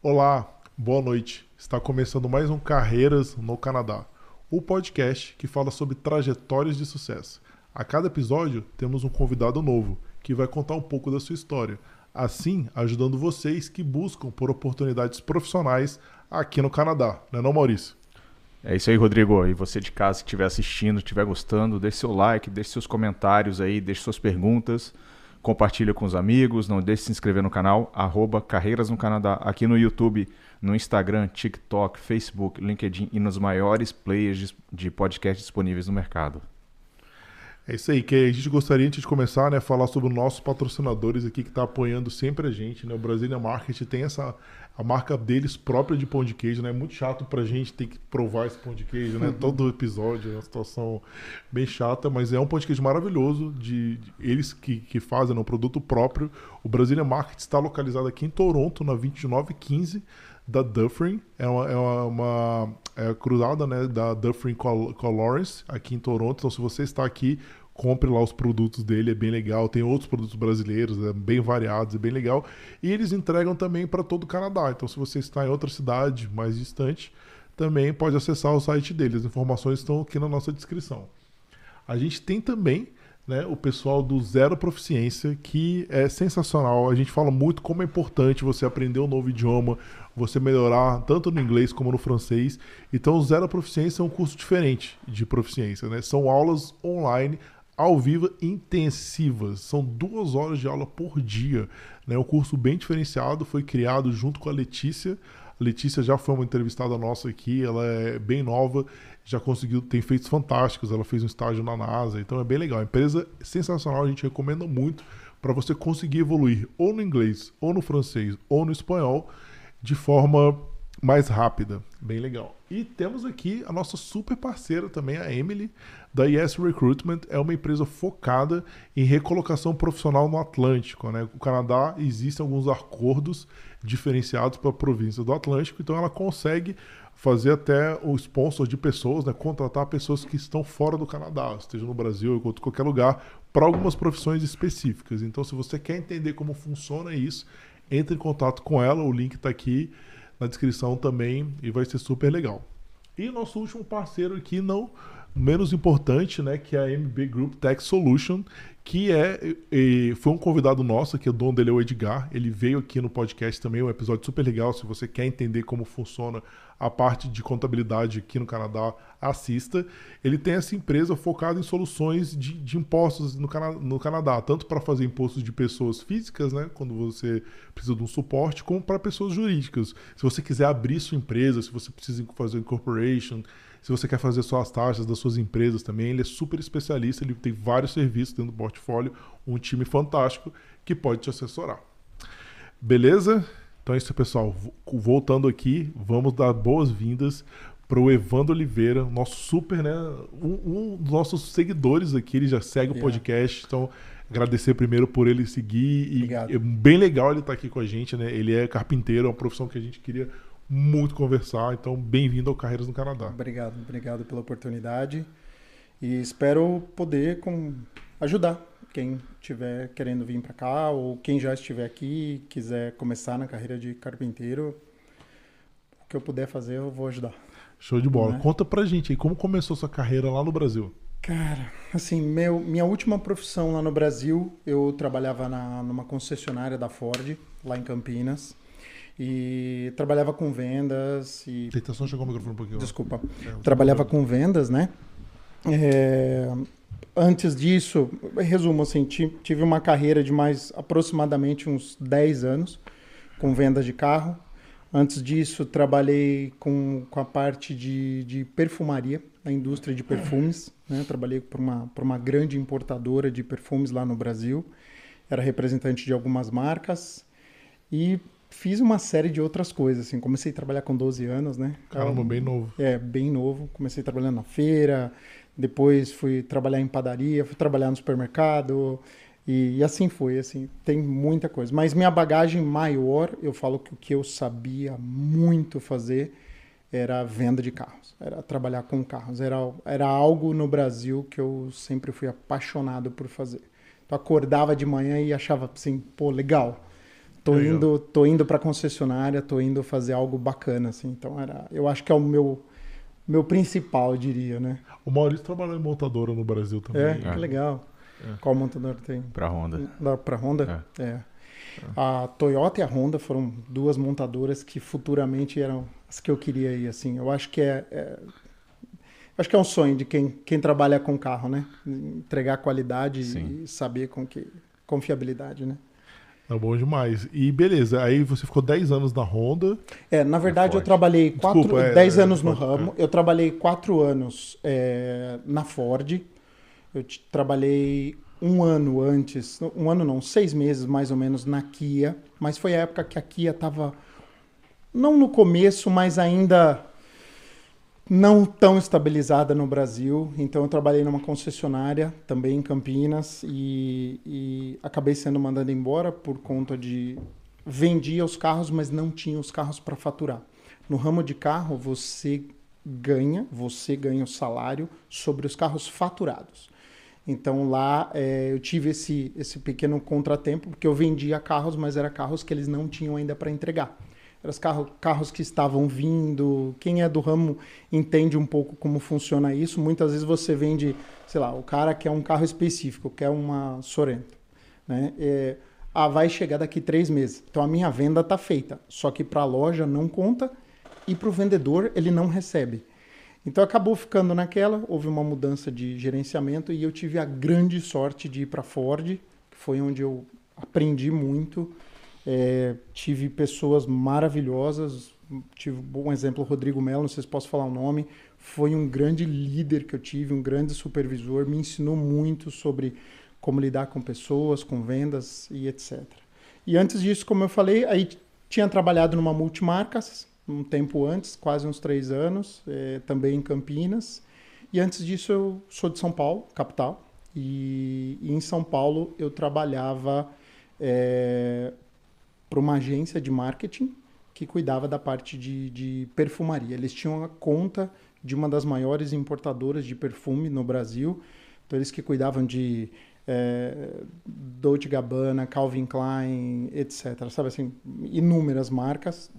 Olá, boa noite. Está começando mais um Carreiras no Canadá, o podcast que fala sobre trajetórias de sucesso. A cada episódio temos um convidado novo que vai contar um pouco da sua história, assim ajudando vocês que buscam por oportunidades profissionais aqui no Canadá, não é não, Maurício? É isso aí, Rodrigo. E você de casa que estiver assistindo, estiver gostando, deixe seu like, deixe seus comentários aí, deixe suas perguntas, compartilha com os amigos, não deixe de se inscrever no canal, arroba Carreiras no Canadá, aqui no YouTube, no Instagram, TikTok, Facebook, LinkedIn e nos maiores players de podcast disponíveis no mercado. É isso aí, que a gente gostaria, antes de começar, né, falar sobre os nossos patrocinadores aqui que está apoiando sempre a gente, né? O Brasília Market tem essa a marca deles própria de pão de queijo, né? É muito chato pra gente ter que provar esse pão de queijo, né? Uhum. Todo episódio é uma situação bem chata, mas é um pão de queijo maravilhoso de, de eles que, que fazem né, um produto próprio. O Brasília Market está localizado aqui em Toronto, na 2915 da Dufferin. É uma, é uma, uma é cruzada né, da Dufferin com a Lawrence, aqui em Toronto. Então, se você está aqui, compre lá os produtos dele, é bem legal. Tem outros produtos brasileiros, é bem variados, é bem legal. E eles entregam também para todo o Canadá. Então, se você está em outra cidade mais distante, também pode acessar o site deles. As informações estão aqui na nossa descrição. A gente tem também né, o pessoal do Zero Proficiência, que é sensacional. A gente fala muito como é importante você aprender um novo idioma, você melhorar tanto no inglês como no francês. Então, o Zero Proficiência é um curso diferente de proficiência. Né? São aulas online ao vivo intensivas. São duas horas de aula por dia. Né? Um curso bem diferenciado, foi criado junto com a Letícia. A Letícia já foi uma entrevistada nossa aqui, ela é bem nova, já conseguiu, tem feitos fantásticos, ela fez um estágio na NASA, então é bem legal. Empresa é sensacional, a gente recomenda muito para você conseguir evoluir ou no inglês, ou no francês, ou no espanhol de forma mais rápida. Bem legal. E temos aqui a nossa super parceira também, a Emily, da Yes Recruitment. É uma empresa focada em recolocação profissional no Atlântico. Né? O Canadá existem alguns acordos diferenciados para a província do Atlântico, então ela consegue fazer até o sponsor de pessoas, né? contratar pessoas que estão fora do Canadá, esteja no Brasil ou em qualquer lugar, para algumas profissões específicas. Então, se você quer entender como funciona isso, entre em contato com ela, o link está aqui na descrição também e vai ser super legal. E nosso último parceiro aqui, não menos importante, né, que é a MB Group Tech Solution, que é e, foi um convidado nosso, que o dono dele é o Edgar. Ele veio aqui no podcast também, um episódio super legal. Se você quer entender como funciona a parte de contabilidade aqui no Canadá, assista. Ele tem essa empresa focada em soluções de, de impostos no, Cana no Canadá, tanto para fazer impostos de pessoas físicas, né, quando você precisa de um suporte, como para pessoas jurídicas. Se você quiser abrir sua empresa, se você precisa fazer incorporation, se você quer fazer só as taxas das suas empresas também, ele é super especialista, ele tem vários serviços dentro do portfólio, um time fantástico que pode te assessorar. Beleza? Então é isso, pessoal. Voltando aqui, vamos dar boas-vindas para o Evandro Oliveira, nosso super, né? Um, um, dos nossos seguidores aqui, ele já segue yeah. o podcast, então agradecer primeiro por ele seguir e Obrigado. é bem legal ele estar tá aqui com a gente, né? Ele é carpinteiro, é uma profissão que a gente queria muito conversar, então bem-vindo ao Carreiras no Canadá. Obrigado, obrigado pela oportunidade e espero poder com, ajudar quem estiver querendo vir para cá ou quem já estiver aqui quiser começar na carreira de carpinteiro, o que eu puder fazer eu vou ajudar. Show de bola. Né? Conta pra gente aí, como começou sua carreira lá no Brasil? Cara, assim, meu, minha última profissão lá no Brasil, eu trabalhava na, numa concessionária da Ford, lá em Campinas. E trabalhava com vendas e... Eita, só chegou o microfone um pouquinho. Desculpa. É, trabalhava com vendas, né? É, antes disso, resumo assim, tive uma carreira de mais aproximadamente uns 10 anos com vendas de carro. Antes disso, trabalhei com, com a parte de, de perfumaria, a indústria de perfumes. Né? Trabalhei para uma, uma grande importadora de perfumes lá no Brasil. Era representante de algumas marcas. E fiz uma série de outras coisas, assim. Comecei a trabalhar com 12 anos, né? Caramba, bem novo. É, bem novo. Comecei trabalhando na feira, depois fui trabalhar em padaria, fui trabalhar no supermercado e, e, assim foi, assim, tem muita coisa. Mas minha bagagem maior, eu falo que o que eu sabia muito fazer era venda de carros, era trabalhar com carros, era, era algo no Brasil que eu sempre fui apaixonado por fazer. Então acordava de manhã e achava assim, pô, legal, tô Legal. indo, tô indo para concessionária, tô indo fazer algo bacana, assim. Então era, eu acho que é o meu meu principal, eu diria, né? O Maurício trabalhou em montadora no Brasil também. É, É. que legal. É. Qual montador tem? Pra Honda. Da, pra Honda? É. A Toyota e a Honda foram duas montadoras que futuramente eram as que eu queria ir, assim. Eu acho que é, é- acho que é um sonho de quem, quem trabalha com carro, né? Entregar qualidade Sim. e saber com que confiabilidade, né? Tá bom demais. E beleza, aí você ficou 10 anos na Honda. É, na verdade, eu trabalhei quatro, Desculpa, é, 10 é, anos no Ford, ramo. Eu trabalhei quatro anos é, na Ford. Eu trabalhei um ano antes, um ano não, seis meses mais ou menos na Kia. Mas foi a época que a Kia estava, não no começo, mas ainda não tão estabilizada no Brasil. Então eu trabalhei numa concessionária também em Campinas e, e acabei sendo mandado embora por conta de vendia os carros, mas não tinha os carros para faturar. No ramo de carro você ganha, você ganha o salário sobre os carros faturados. Então lá eh, eu tive esse, esse pequeno contratempo, porque eu vendia carros, mas era carros que eles não tinham ainda para entregar. Os carro, carros que estavam vindo. Quem é do ramo entende um pouco como funciona isso. Muitas vezes você vende, sei lá, o cara quer um carro específico, quer uma Sorento. Né? É, ah, vai chegar daqui três meses. Então a minha venda está feita. Só que para a loja não conta e para o vendedor ele não recebe. Então acabou ficando naquela, houve uma mudança de gerenciamento e eu tive a grande sorte de ir para Ford, que foi onde eu aprendi muito. É, tive pessoas maravilhosas, tive um exemplo, Rodrigo Melo, não sei se posso falar o nome, foi um grande líder que eu tive, um grande supervisor, me ensinou muito sobre como lidar com pessoas, com vendas e etc. E antes disso, como eu falei, aí tinha trabalhado numa multimarcas, um tempo antes, quase uns três anos, eh, também em Campinas. E antes disso eu sou de São Paulo, capital. E, e em São Paulo eu trabalhava para uma agência de marketing que cuidava da parte de, de perfumaria. Eles tinham a conta de uma das maiores importadoras de perfume no Brasil. Então eles que cuidavam de é, Dolce Gabbana, Calvin Klein, etc. Sabe assim, inúmeras marcas.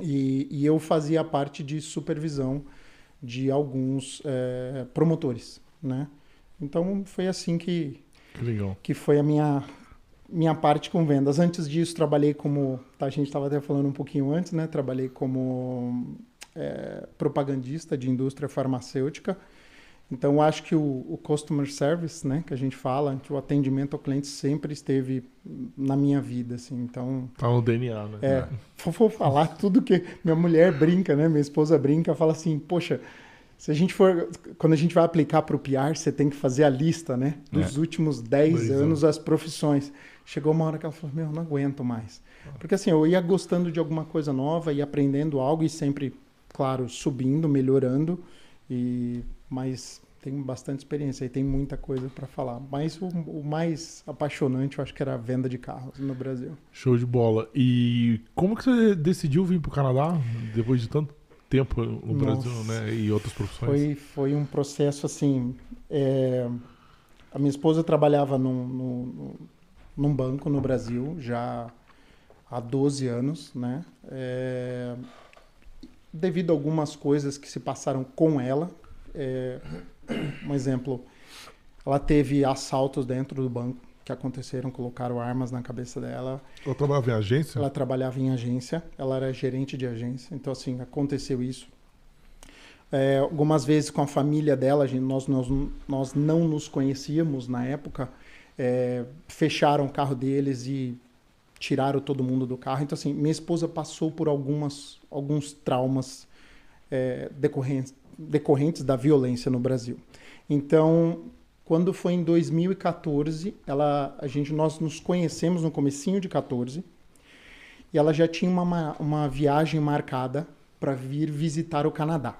E, e eu fazia parte de supervisão de alguns é, promotores, né? Então foi assim que, Que que foi a minha minha parte com vendas. Antes disso trabalhei como tá, a gente estava até falando um pouquinho antes, né? Trabalhei como é, propagandista de indústria farmacêutica. Então, acho que o, o, customer service, né, que a gente fala, que o atendimento ao cliente sempre esteve na minha vida, assim. Então, Tá no DNA, né? é, vou, vou falar tudo que minha mulher brinca, né, minha esposa brinca, fala assim, poxa, se a gente for, quando a gente vai aplicar para o PR, você tem que fazer a lista, né, dos É. últimos 10 Dois anos, as profissões. Chegou uma hora que ela falou, meu, não aguento mais. Porque assim, eu ia gostando de alguma coisa nova, ia aprendendo algo e sempre, claro, subindo, melhorando. E mas tenho bastante experiência e tem muita coisa para falar. Mas o, o, mais apaixonante, eu acho que era a venda de carros no Brasil. Show de bola. E como que você decidiu vir para o Canadá depois de tanto tempo no Brasil, Nossa. né? E outras profissões? Foi, foi um processo assim. é, a minha esposa trabalhava num, num, num banco no Brasil já há 12 anos, né? É, devido a algumas coisas que se passaram com ela, é, um exemplo, ela teve assaltos dentro do banco que aconteceram, colocaram armas na cabeça dela. Eu trabalhava em agência? Ela trabalhava em agência, ela era gerente de agência, então assim, aconteceu isso. É, algumas vezes com a família dela, gente, nós, nós, nós não nos conhecíamos na época, é, fecharam o carro deles e tiraram todo mundo do carro. Então assim, minha esposa passou por algumas, alguns traumas é, decorrentes, decorrentes da violência no Brasil. Então, quando foi em 2014, ela, a gente, nós nos conhecemos no comecinho de 14 e ela já tinha uma, uma viagem marcada para vir visitar o Canadá.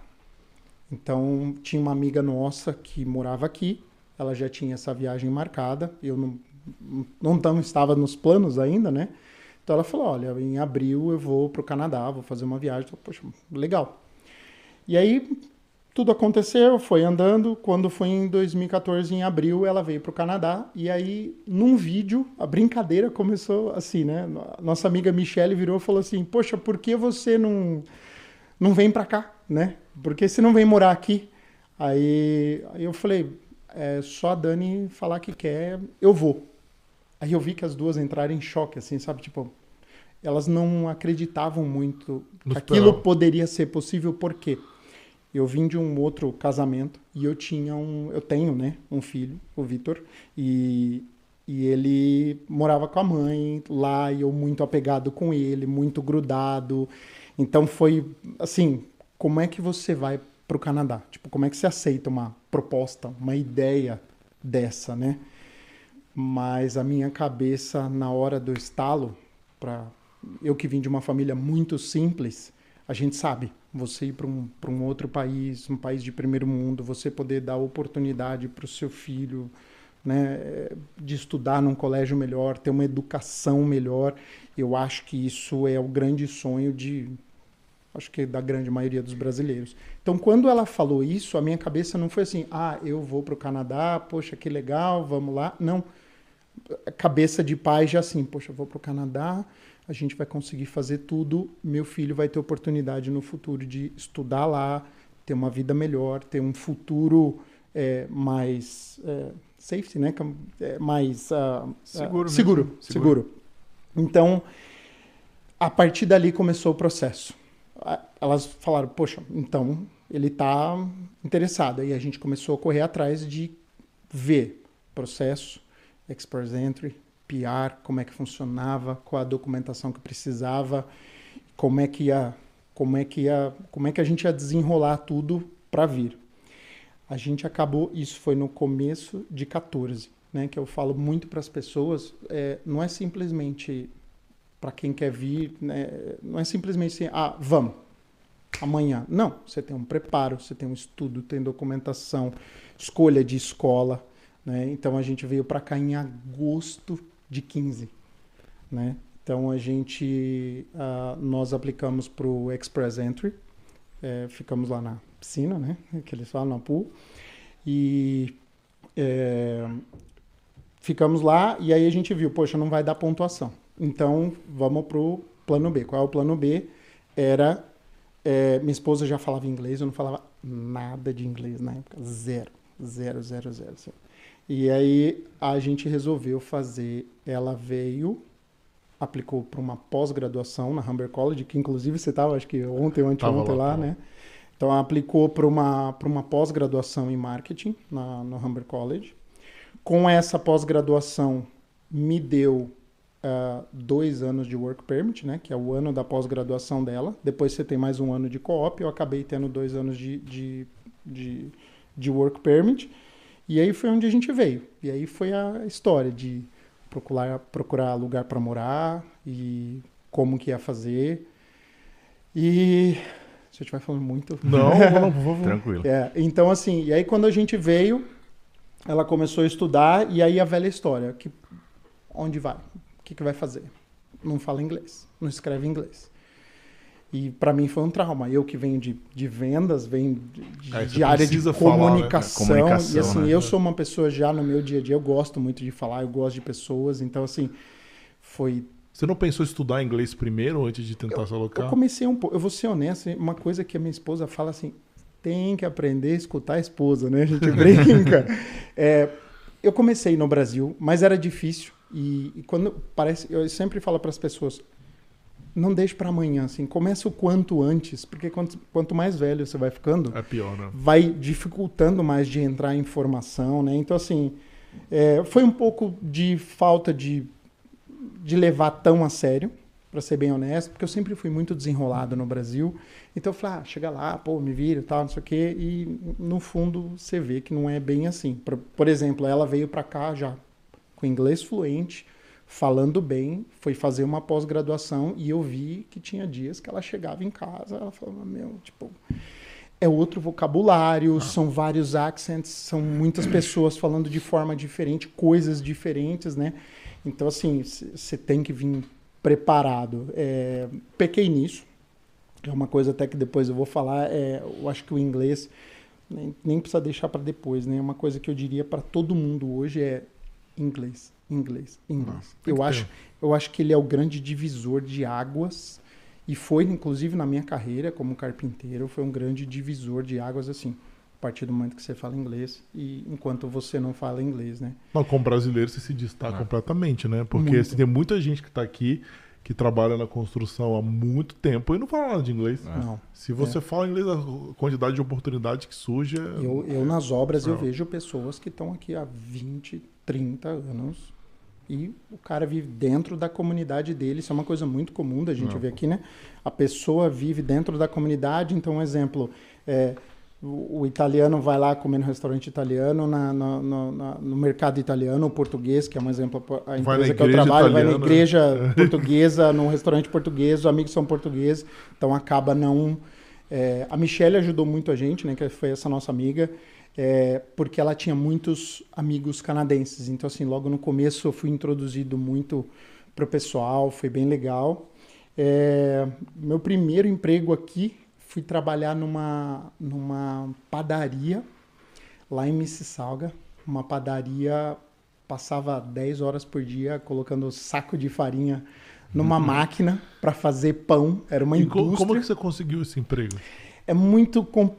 Então, tinha uma amiga nossa que morava aqui, ela já tinha essa viagem marcada, eu não, não, não estava nos planos ainda, né? Então ela falou, olha, em abril eu vou para o Canadá, vou fazer uma viagem. Poxa, legal. E aí tudo aconteceu, foi andando. Quando foi em 2014, em abril, ela veio para o Canadá. E aí, num vídeo, a brincadeira começou assim, né? Nossa amiga Michelle virou e falou assim: Poxa, por que você não, não vem para cá, né? Por que você não vem morar aqui? Aí, aí eu falei: É só a Dani falar que quer, eu vou. Aí eu vi que as duas entraram em choque, assim, sabe? Tipo, elas não acreditavam muito que aquilo poderia ser possível, por quê? Eu vim de um outro casamento e eu tinha um, eu tenho, né, um filho, o Vitor, e, e ele morava com a mãe lá e eu muito apegado com ele, muito grudado. Então foi assim, como é que você vai para o Canadá? Tipo, como é que você aceita uma proposta, uma ideia dessa, né? Mas a minha cabeça na hora do estalo, para eu que vim de uma família muito simples, a gente sabe, você ir para um, um outro país, um país de primeiro mundo, você poder dar oportunidade para o seu filho, né, de estudar num colégio melhor, ter uma educação melhor, eu acho que isso é o grande sonho de, acho que da grande maioria dos brasileiros. Então, quando ela falou isso, a minha cabeça não foi assim, ah, eu vou para o Canadá, poxa, que legal, vamos lá. Não, cabeça de pai já assim, poxa, eu vou para o Canadá, a gente vai conseguir fazer tudo. Meu filho vai ter oportunidade no futuro de estudar lá, ter uma vida melhor, ter um futuro é, mais é, safety, né? É, mais uh, seguro, uh, seguro, seguro. Então, a partir dali começou o processo. Elas falaram, poxa, então ele está interessado. E a gente começou a correr atrás de ver processo, Express Entry, PR, como é que funcionava, qual a documentação que precisava, como é que ia, como é que ia, como é que a gente ia desenrolar tudo para vir. A gente acabou, isso foi no começo de 14, né, que eu falo muito para as pessoas, é, não é simplesmente para quem quer vir, né, não é simplesmente assim, ah, vamos, amanhã. Não, você tem um preparo, você tem um estudo, tem documentação, escolha de escola, né? Então a gente veio para cá em agosto de 15, né? Então a gente, uh, nós aplicamos para o Express Entry, é, ficamos lá na piscina, né? Que eles falam na pool e é, ficamos lá e aí a gente viu, poxa, não vai dar pontuação. Então vamos pro plano B. Qual é o plano B? Era é, minha esposa já falava inglês, eu não falava nada de inglês na época, zero, zero, zero, zero. zero. E aí a gente resolveu fazer. Ela veio, aplicou para uma pós-graduação na Humber College, que inclusive você estava, acho que ontem ou anteontem lá, lá né? Então aplicou para uma, uma pós-graduação em marketing na, no Humber College. Com essa pós-graduação, me deu uh, dois anos de work permit, né? Que é o ano da pós-graduação dela. Depois você tem mais um ano de co-op. Eu acabei tendo dois anos de, de, de, de work permit. E aí foi onde a gente veio. E aí foi a história de procurar, procurar lugar para morar e como que ia fazer. E se eu estiver falando muito. Não, não, favor. Tranquilo. É, então, assim, e aí quando a gente veio, ela começou a estudar, e aí a velha história: que, onde vai? O que, que vai fazer? Não fala inglês, não escreve inglês. E para mim foi um trauma. Eu que venho de, de vendas, venho de, é, de área de comunicação, falar, né? comunicação. E assim, né? eu sou uma pessoa já no meu dia a dia, eu gosto muito de falar, eu gosto de pessoas. Então, assim, foi. Você não pensou em estudar inglês primeiro antes de tentar eu, se alocar? Eu comecei um pouco. Eu vou ser honesto, uma coisa que a minha esposa fala assim: tem que aprender a escutar a esposa, né? A gente brinca. é, eu comecei no Brasil, mas era difícil. E, e quando parece, eu sempre falo para as pessoas: não deixe para amanhã, assim, comece o quanto antes, porque quanto, quanto mais velho você vai ficando, é pior, né? vai dificultando mais de entrar em informação, né? Então, assim, é, foi um pouco de falta de, de levar tão a sério, para ser bem honesto, porque eu sempre fui muito desenrolado no Brasil. Então eu falei, ah, chega lá, pô, me vira e tal, não sei o quê. E no fundo você vê que não é bem assim. Por, por exemplo, ela veio para cá já com inglês fluente, falando bem, foi fazer uma pós-graduação e eu vi que tinha dias que ela chegava em casa, ela falava, meu, tipo, é outro vocabulário, ah. são vários accents, são muitas pessoas falando de forma diferente, coisas diferentes, né? Então, assim, você tem que vir preparado. É, pequei nisso, é uma coisa até que depois eu vou falar, é, eu acho que o inglês nem, nem precisa deixar para depois, né? Uma coisa que eu diria para todo mundo hoje é inglês, inglês, inglês. eu acho, ter. eu acho que ele é o grande divisor de águas e foi inclusive na minha carreira como carpinteiro, foi um grande divisor de águas assim. A partir do momento que você fala inglês e enquanto você não fala inglês, né? Não, como brasileiro você se destaca É. completamente, né? Porque assim, tem muita gente que tá aqui que trabalha na construção há muito tempo e não fala nada de inglês. É. Não. Se você fala inglês, a quantidade de oportunidade que surge é... Eu, eu nas obras eu vejo pessoas que estão aqui há 20, 30 anos e o cara vive dentro da comunidade dele. Isso é uma coisa muito comum da gente Não. ver aqui, né? A pessoa vive dentro da comunidade. Então, um exemplo, é, o, o italiano vai lá comer no restaurante italiano, na, na- na- no mercado italiano, o português, que é um exemplo, a empresa que eu trabalho, vai na italiana. igreja portuguesa, num restaurante português, os amigos são portugueses, então acaba não... é, a Michelle ajudou muito a gente, né, que foi essa nossa amiga, é, porque ela tinha muitos amigos canadenses. Então, assim, logo no começo eu fui introduzido muito pro pessoal, foi bem legal. É, meu primeiro emprego aqui, fui trabalhar numa, numa padaria lá em Mississauga, uma padaria passava 10 horas por dia colocando saco de farinha numa máquina para fazer pão. Era uma Uhum. E indústria. como é que você conseguiu esse emprego? É muito. com-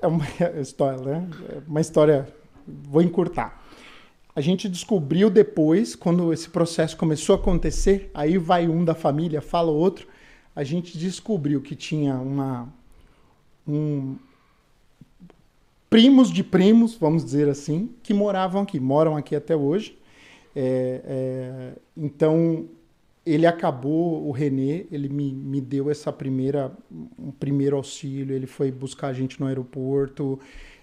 É uma história, né? É uma história. Vou encurtar. A gente descobriu depois, quando esse processo começou a acontecer, aí vai um da família, fala o outro. A gente descobriu que tinha uma. Um, primos de primos, vamos dizer assim, que moravam aqui, moram aqui até hoje. É, é, então, ele acabou, o Renê, ele me, me deu essa primeira, um primeiro auxílio, ele foi buscar a gente no aeroporto,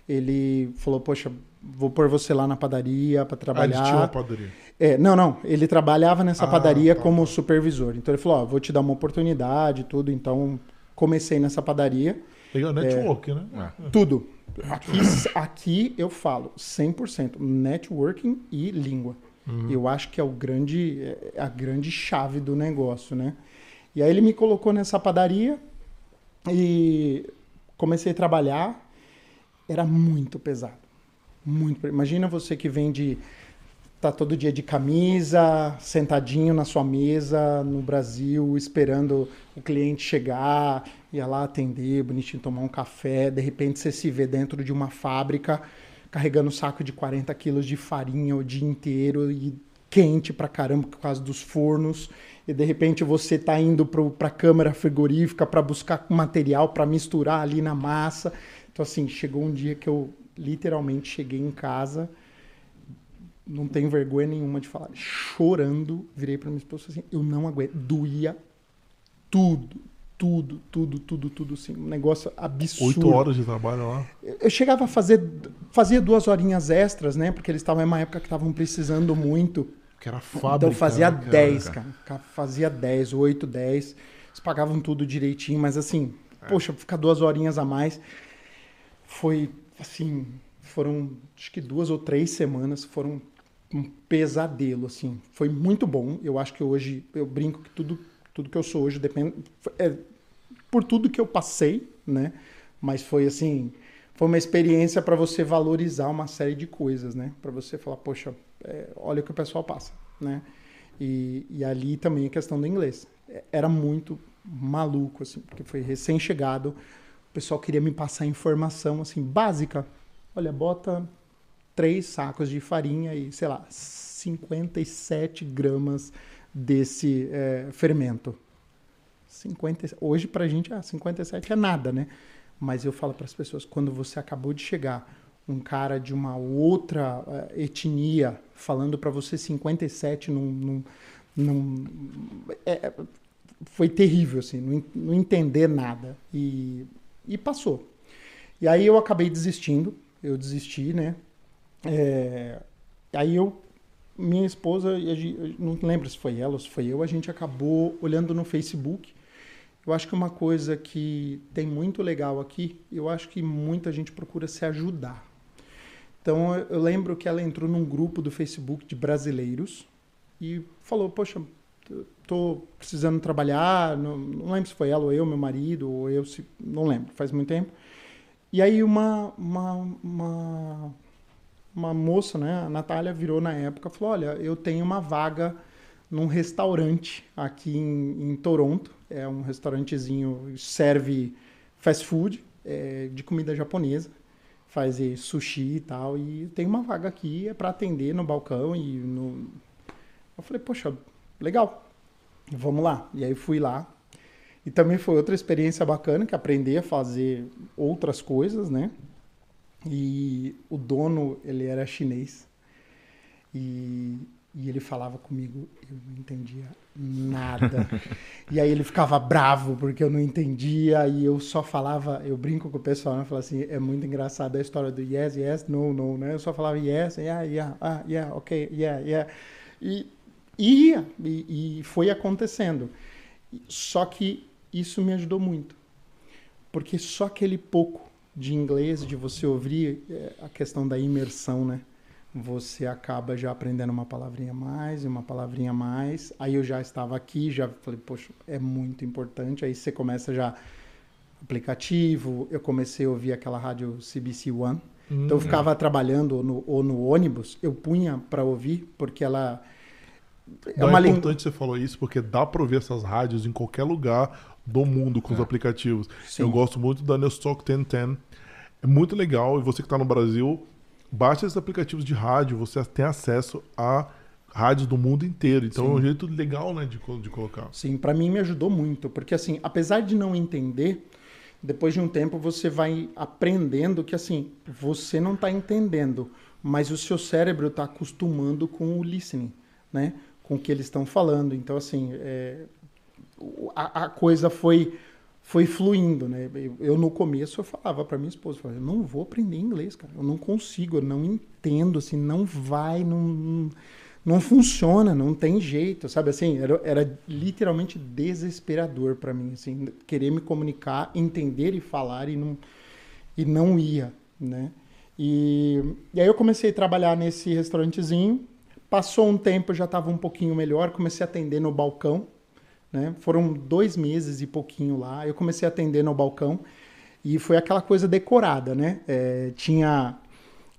ele falou, poxa, vou pôr você lá na padaria para Ah, eles tinham uma trabalhar. padaria. É, não, não, ele trabalhava nessa Ah, padaria tá, como tá. supervisor. Então ele falou, ó, vou te dar uma oportunidade tudo, então comecei nessa padaria. Legal, network, né? É. Tudo. Aqui, aqui eu falo 100% networking e língua. Eu acho que é o grande é a grande chave do negócio, né? E aí ele me colocou nessa padaria e comecei a trabalhar. Era muito pesado. Muito. Imagina você que vende tá todo dia de camisa, sentadinho na sua mesa no Brasil, esperando o cliente chegar, ia lá atender, bonitinho, tomar um café. De repente você se vê dentro de uma fábrica carregando um saco de 40 quilos de farinha o dia inteiro e quente pra caramba por causa dos fornos. E de repente você tá indo pro, pra câmara frigorífica para buscar material para misturar ali na massa. Então, assim, chegou um dia que eu literalmente cheguei em casa não tenho vergonha nenhuma de falar. Chorando, virei para minha esposa assim, eu não aguento. Doía tudo, tudo, tudo, tudo, tudo, assim. Um negócio absurdo. Oito horas de trabalho lá. Eu chegava a fazer, fazia duas horinhas extras, né? Porque eles estavam em uma época que estavam precisando muito. Que era fábrica. Então fazia né, cara? 10, cara. Ca- Fazia 10, 8, 10. Eles pagavam tudo direitinho, mas assim, poxa, ficar duas horinhas a mais. Foi assim, foram acho que duas ou três semanas, foram um pesadelo, assim. Foi muito bom. Eu acho que hoje, eu brinco que tudo, tudo que eu sou hoje depende. É, por tudo que eu passei, né? Mas foi assim, foi uma experiência para você valorizar uma série de coisas, né? Para você falar, poxa, é, olha o que o pessoal passa, né? E, e ali também a questão do inglês. É, Era muito maluco, assim, porque foi recém-chegado. O pessoal queria me passar informação, assim, básica. Olha, bota três sacos de farinha e, sei lá, 57 gramas desse é, fermento. 50, hoje pra gente, ah, 57 é nada, né? Mas eu falo para as pessoas, quando você acabou de chegar, um cara de uma outra eh, etnia falando para você 57 num, num, num- é, foi terrível, assim, não, não entender nada. E, e passou. E aí eu acabei desistindo, eu desisti, né? É, aí eu, minha esposa, não lembro se foi ela ou se foi eu, a gente acabou olhando no Facebook. Eu acho que uma coisa que tem muito legal aqui, eu acho que muita gente procura se ajudar. Então eu lembro que ela entrou num grupo do Facebook de brasileiros e falou: Poxa, tô precisando trabalhar. Não, não lembro se foi ela ou eu, meu marido, ou eu, se, não lembro, faz muito tempo. E aí uma, uma, uma, uma moça, né, a Natália, virou na época e falou, olha, eu tenho uma vaga num restaurante aqui em, em Toronto. É um restaurantezinho, serve fast food é, de comida japonesa. Faz sushi e tal. E tem uma vaga aqui, é para atender no balcão e no... Eu falei, poxa, legal, vamos lá. E aí fui lá, e também foi outra experiência bacana, que aprender a fazer outras coisas, né? E o dono, ele era chinês. E, e ele falava comigo, eu não entendia nada. e aí ele ficava bravo porque eu não entendia e eu só falava, eu brinco com o pessoal, né? Falo assim, é muito engraçado a história do yes, yes, no, no, né? Eu só falava yes, yeah, yeah, ah, yeah, ok, yeah, yeah. E ia, e, e foi acontecendo. Só que isso me ajudou muito. Porque só aquele pouco de inglês, de você ouvir é, a questão da imersão, né? Você acaba já aprendendo uma palavrinha mais, uma palavrinha mais. Aí eu já estava aqui, já falei, poxa, é muito importante. Aí você começa já aplicativo. Eu comecei a ouvir aquela rádio CBC One. Hum, então eu ficava é. trabalhando no, ou no ônibus, eu punha para ouvir, porque ela é, uma é importante você falou isso, porque dá para ouvir essas rádios em qualquer lugar do mundo com é. os aplicativos. Sim. Eu gosto muito da Newstalk 1010. É muito legal. E você que está no Brasil, baixa esses aplicativos de rádio, você tem acesso a rádios do mundo inteiro. Então Sim. é um jeito legal né, de, de colocar. Sim, para mim me ajudou muito. Porque, assim, apesar de não entender, depois de um tempo você vai aprendendo que, assim, você não está entendendo, mas o seu cérebro está acostumando com o listening, né? Com o que eles estão falando. Então, assim, é, a, a coisa foi foi fluindo, né? Eu, no começo eu falava para minha esposa, eu, eu não vou aprender inglês, cara, eu não consigo, eu não entendo, assim, não vai, não, não funciona, não tem jeito, sabe? Assim, era, era literalmente desesperador para mim, assim, querer me comunicar, entender e falar e não e não ia, né? E, e aí eu comecei a trabalhar nesse restaurantezinho. Passou um tempo, já estava um pouquinho melhor, comecei a atender no balcão né? Foram dois meses e pouquinho lá. Eu comecei a atender no balcão e foi aquela coisa decorada, né? É, tinha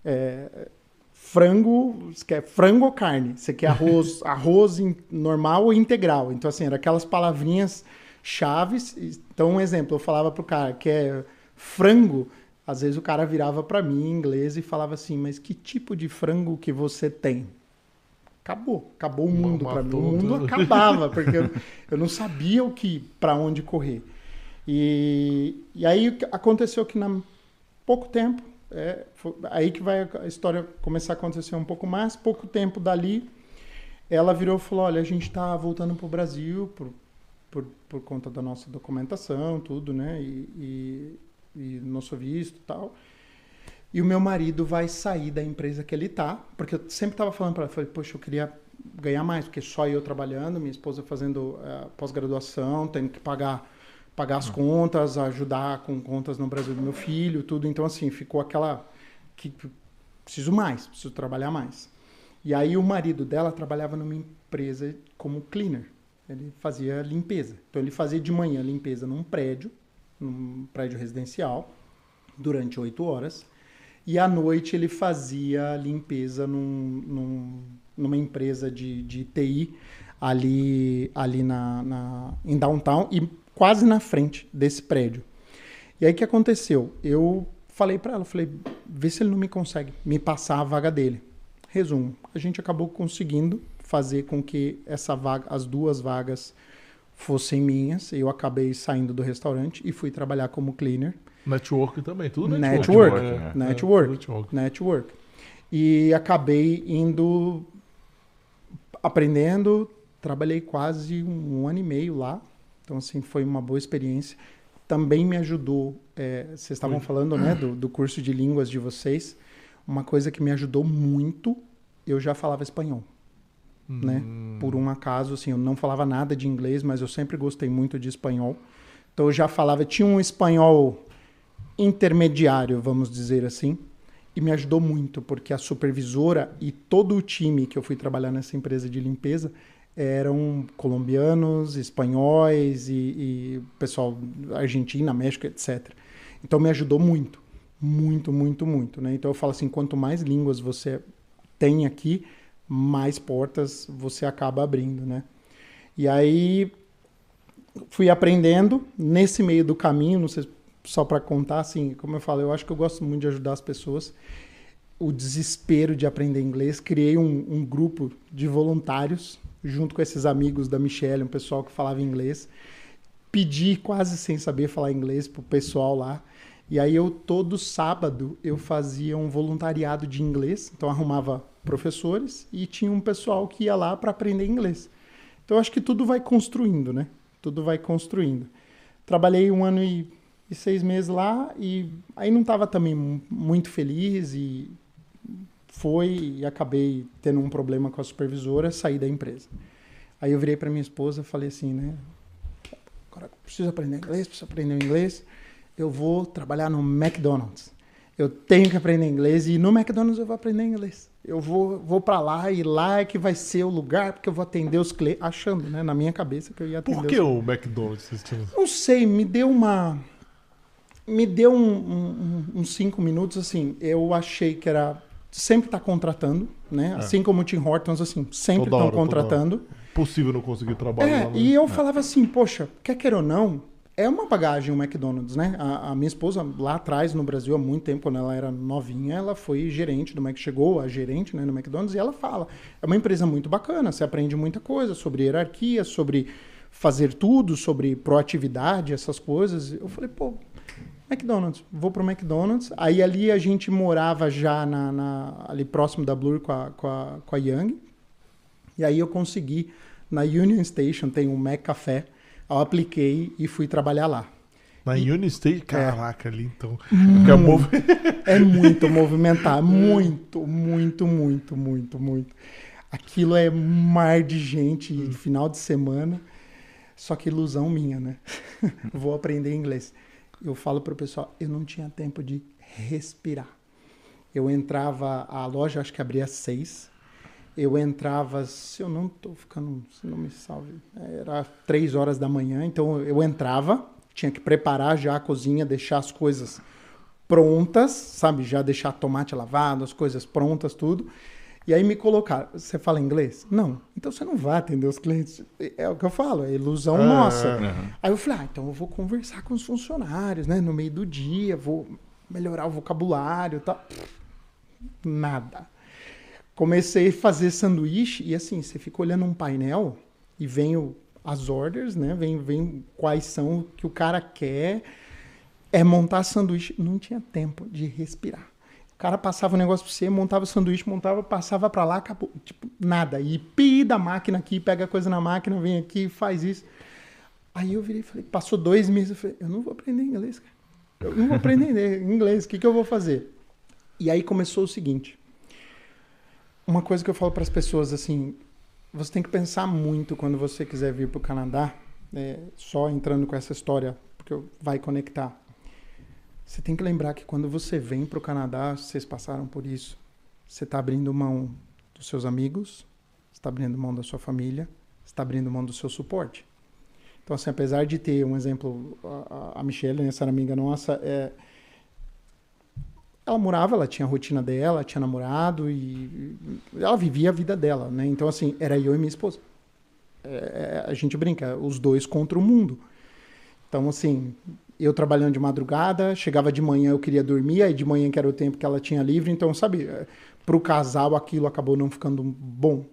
é, frango, você quer frango ou carne? Você quer arroz, arroz normal ou integral? Então assim, eram aquelas palavrinhas chaves. Então um exemplo, eu falava pro cara que é frango, às vezes o cara virava para mim em inglês e falava assim: "Mas que tipo de frango que você tem?" Acabou, acabou o mundo para mim. O mundo acabava, porque eu, eu não sabia o que, para onde correr. E, e aí aconteceu que na pouco tempo, é, foi, aí que vai a história começar a acontecer um pouco mais, pouco tempo dali, ela virou e falou, olha, a gente está voltando para o Brasil por, por, por conta da nossa documentação, tudo, né, e, e, e nosso visto e tal. E o meu marido vai sair da empresa que ele tá, porque eu sempre estava falando para ele, falei, poxa, eu queria ganhar mais, porque só eu trabalhando, minha esposa fazendo uh, pós-graduação, tendo que pagar pagar as uhum. contas, ajudar com contas no Brasil do meu filho, tudo. Então assim, ficou aquela que preciso mais, preciso trabalhar mais. E aí o marido dela trabalhava numa empresa como cleaner. Ele fazia limpeza. Então ele fazia de manhã limpeza num prédio, num prédio residencial, durante oito horas e à noite ele fazia limpeza num, num, numa empresa de, de TI ali, ali na, na, em downtown e quase na frente desse prédio. E aí o que aconteceu? Eu falei para ela, falei, vê se ele não me consegue me passar a vaga dele. Resumo, a gente acabou conseguindo fazer com que essa vaga, as duas vagas fossem minhas. Eu acabei saindo do restaurante e fui trabalhar como cleaner. Network também, tudo network. Network, é, network, network, network. E acabei indo aprendendo, trabalhei quase um ano e meio lá. Então, assim, foi uma boa experiência. Também me ajudou, é, vocês estavam falando, né, do, do curso de línguas de vocês. Uma coisa que me ajudou muito, eu já falava espanhol. Né? Hum. Por um acaso, assim, eu não falava nada de inglês, mas eu sempre gostei muito de espanhol. Então eu já falava, tinha um espanhol intermediário, vamos dizer assim, e me ajudou muito, porque a supervisora e todo o time que eu fui trabalhar nessa empresa de limpeza eram colombianos, espanhóis e, e pessoal Argentina, México, etc. Então me ajudou muito. Muito, muito, muito, né? Então eu falo assim, quanto mais línguas você tem aqui, mais portas você acaba abrindo, né? E aí fui aprendendo nesse meio do caminho, não sei só para contar assim, como eu falo, eu acho que eu gosto muito de ajudar as pessoas. O desespero de aprender inglês, criei um, um grupo de voluntários junto com esses amigos da Michelle, um pessoal que falava inglês. Pedi quase sem saber falar inglês pro pessoal lá. E aí eu todo sábado eu fazia um voluntariado de inglês, então arrumava professores e tinha um pessoal que ia lá para aprender inglês. Então acho que tudo vai construindo, né? Tudo vai construindo. Trabalhei um ano e, e seis meses lá e aí não estava também muito feliz e foi e acabei tendo um problema com a supervisora, saí da empresa. Aí eu virei para minha esposa falei assim, né? Agora preciso aprender inglês, preciso aprender inglês eu vou trabalhar no McDonald's. Eu tenho que aprender inglês e no McDonald's eu vou aprender inglês. Eu vou, vou para lá e lá é que vai ser o lugar porque eu vou atender os clientes, achando, né, na minha cabeça que eu ia atender. Por que o McDonald's? Não sei, me deu uma me deu um, um, uns cinco minutos assim. Eu achei que era sempre tá contratando, né? É. Assim como o Tim Hortons, assim, sempre estão contratando. Possível não conseguir trabalhar. É, e eu é. falava assim, poxa, quer queira ou não, é uma bagagem o McDonald's, né? A, a, minha esposa lá atrás no Brasil há muito tempo, quando ela era novinha, ela foi gerente do Mac, chegou a gerente né, no McDonald's e ela fala, é uma empresa muito bacana, você aprende muita coisa sobre hierarquia, sobre fazer tudo, sobre proatividade, essas coisas. Eu falei, pô, McDonald's, vou pro McDonald's. Aí ali a gente morava já na, na ali próximo da Blur com a, com a, com a Young. E aí eu consegui, na Union Station tem um Mac Café, eu apliquei e fui trabalhar lá. Na e, Unistage? Caraca, é, ali então. Muito, é muito movimentar. Muito, muito, muito, muito, muito. Aquilo é mar de gente hum. final de semana. Só que ilusão minha, né? Vou aprender inglês. Eu falo para o pessoal, eu não tinha tempo de respirar. Eu entrava, a loja acho que abria às seis eu entrava, se eu não estou ficando, se não me salve, era três horas da manhã, então eu entrava, tinha que preparar já a cozinha, deixar as coisas prontas, sabe, já deixar tomate lavado, as coisas prontas, tudo. E aí me colocaram, você fala inglês? Não. Então você não vai atender os clientes. É o que eu falo, é ilusão ah, nossa. Uhum. Aí eu falei, ah, então eu vou conversar com os funcionários, né, no meio do dia, vou melhorar o vocabulário e tal. Nada comecei a fazer sanduíche e assim, você fica olhando um painel e vem o, as orders, né? Vem, vem quais são que o cara quer. É montar sanduíche. Não tinha tempo de respirar. Cara passava o negócio pra você, montava o sanduíche, montava, passava para lá, acabou. Tipo, nada. E pi da máquina aqui, pega a coisa na máquina, vem aqui, faz isso. Aí eu virei e falei, passou dois meses, eu falei, eu não vou aprender inglês, cara. Eu não vou aprender inglês, o que, que eu vou fazer? E aí começou o seguinte uma coisa que eu falo para as pessoas assim, você tem que pensar muito quando você quiser vir para o Canadá, é, só entrando com essa história, porque vai conectar. Você tem que lembrar que quando você vem para o Canadá, vocês passaram por isso. Você está abrindo mão dos seus amigos, está abrindo mão da sua família, está abrindo mão do seu suporte. Então, assim, apesar de ter um exemplo, a, a Michelle, né, essa amiga nossa, é, ela morava, ela tinha a rotina dela, tinha namorado e ela vivia a vida dela, né? Então, assim, era eu e minha esposa. É, a gente brinca, os dois contra o mundo. Então, assim, eu trabalhando de madrugada, chegava de manhã, eu queria dormir, aí de manhã que era o tempo que ela tinha livre, então, sabe, é, para o casal aquilo acabou não ficando bom.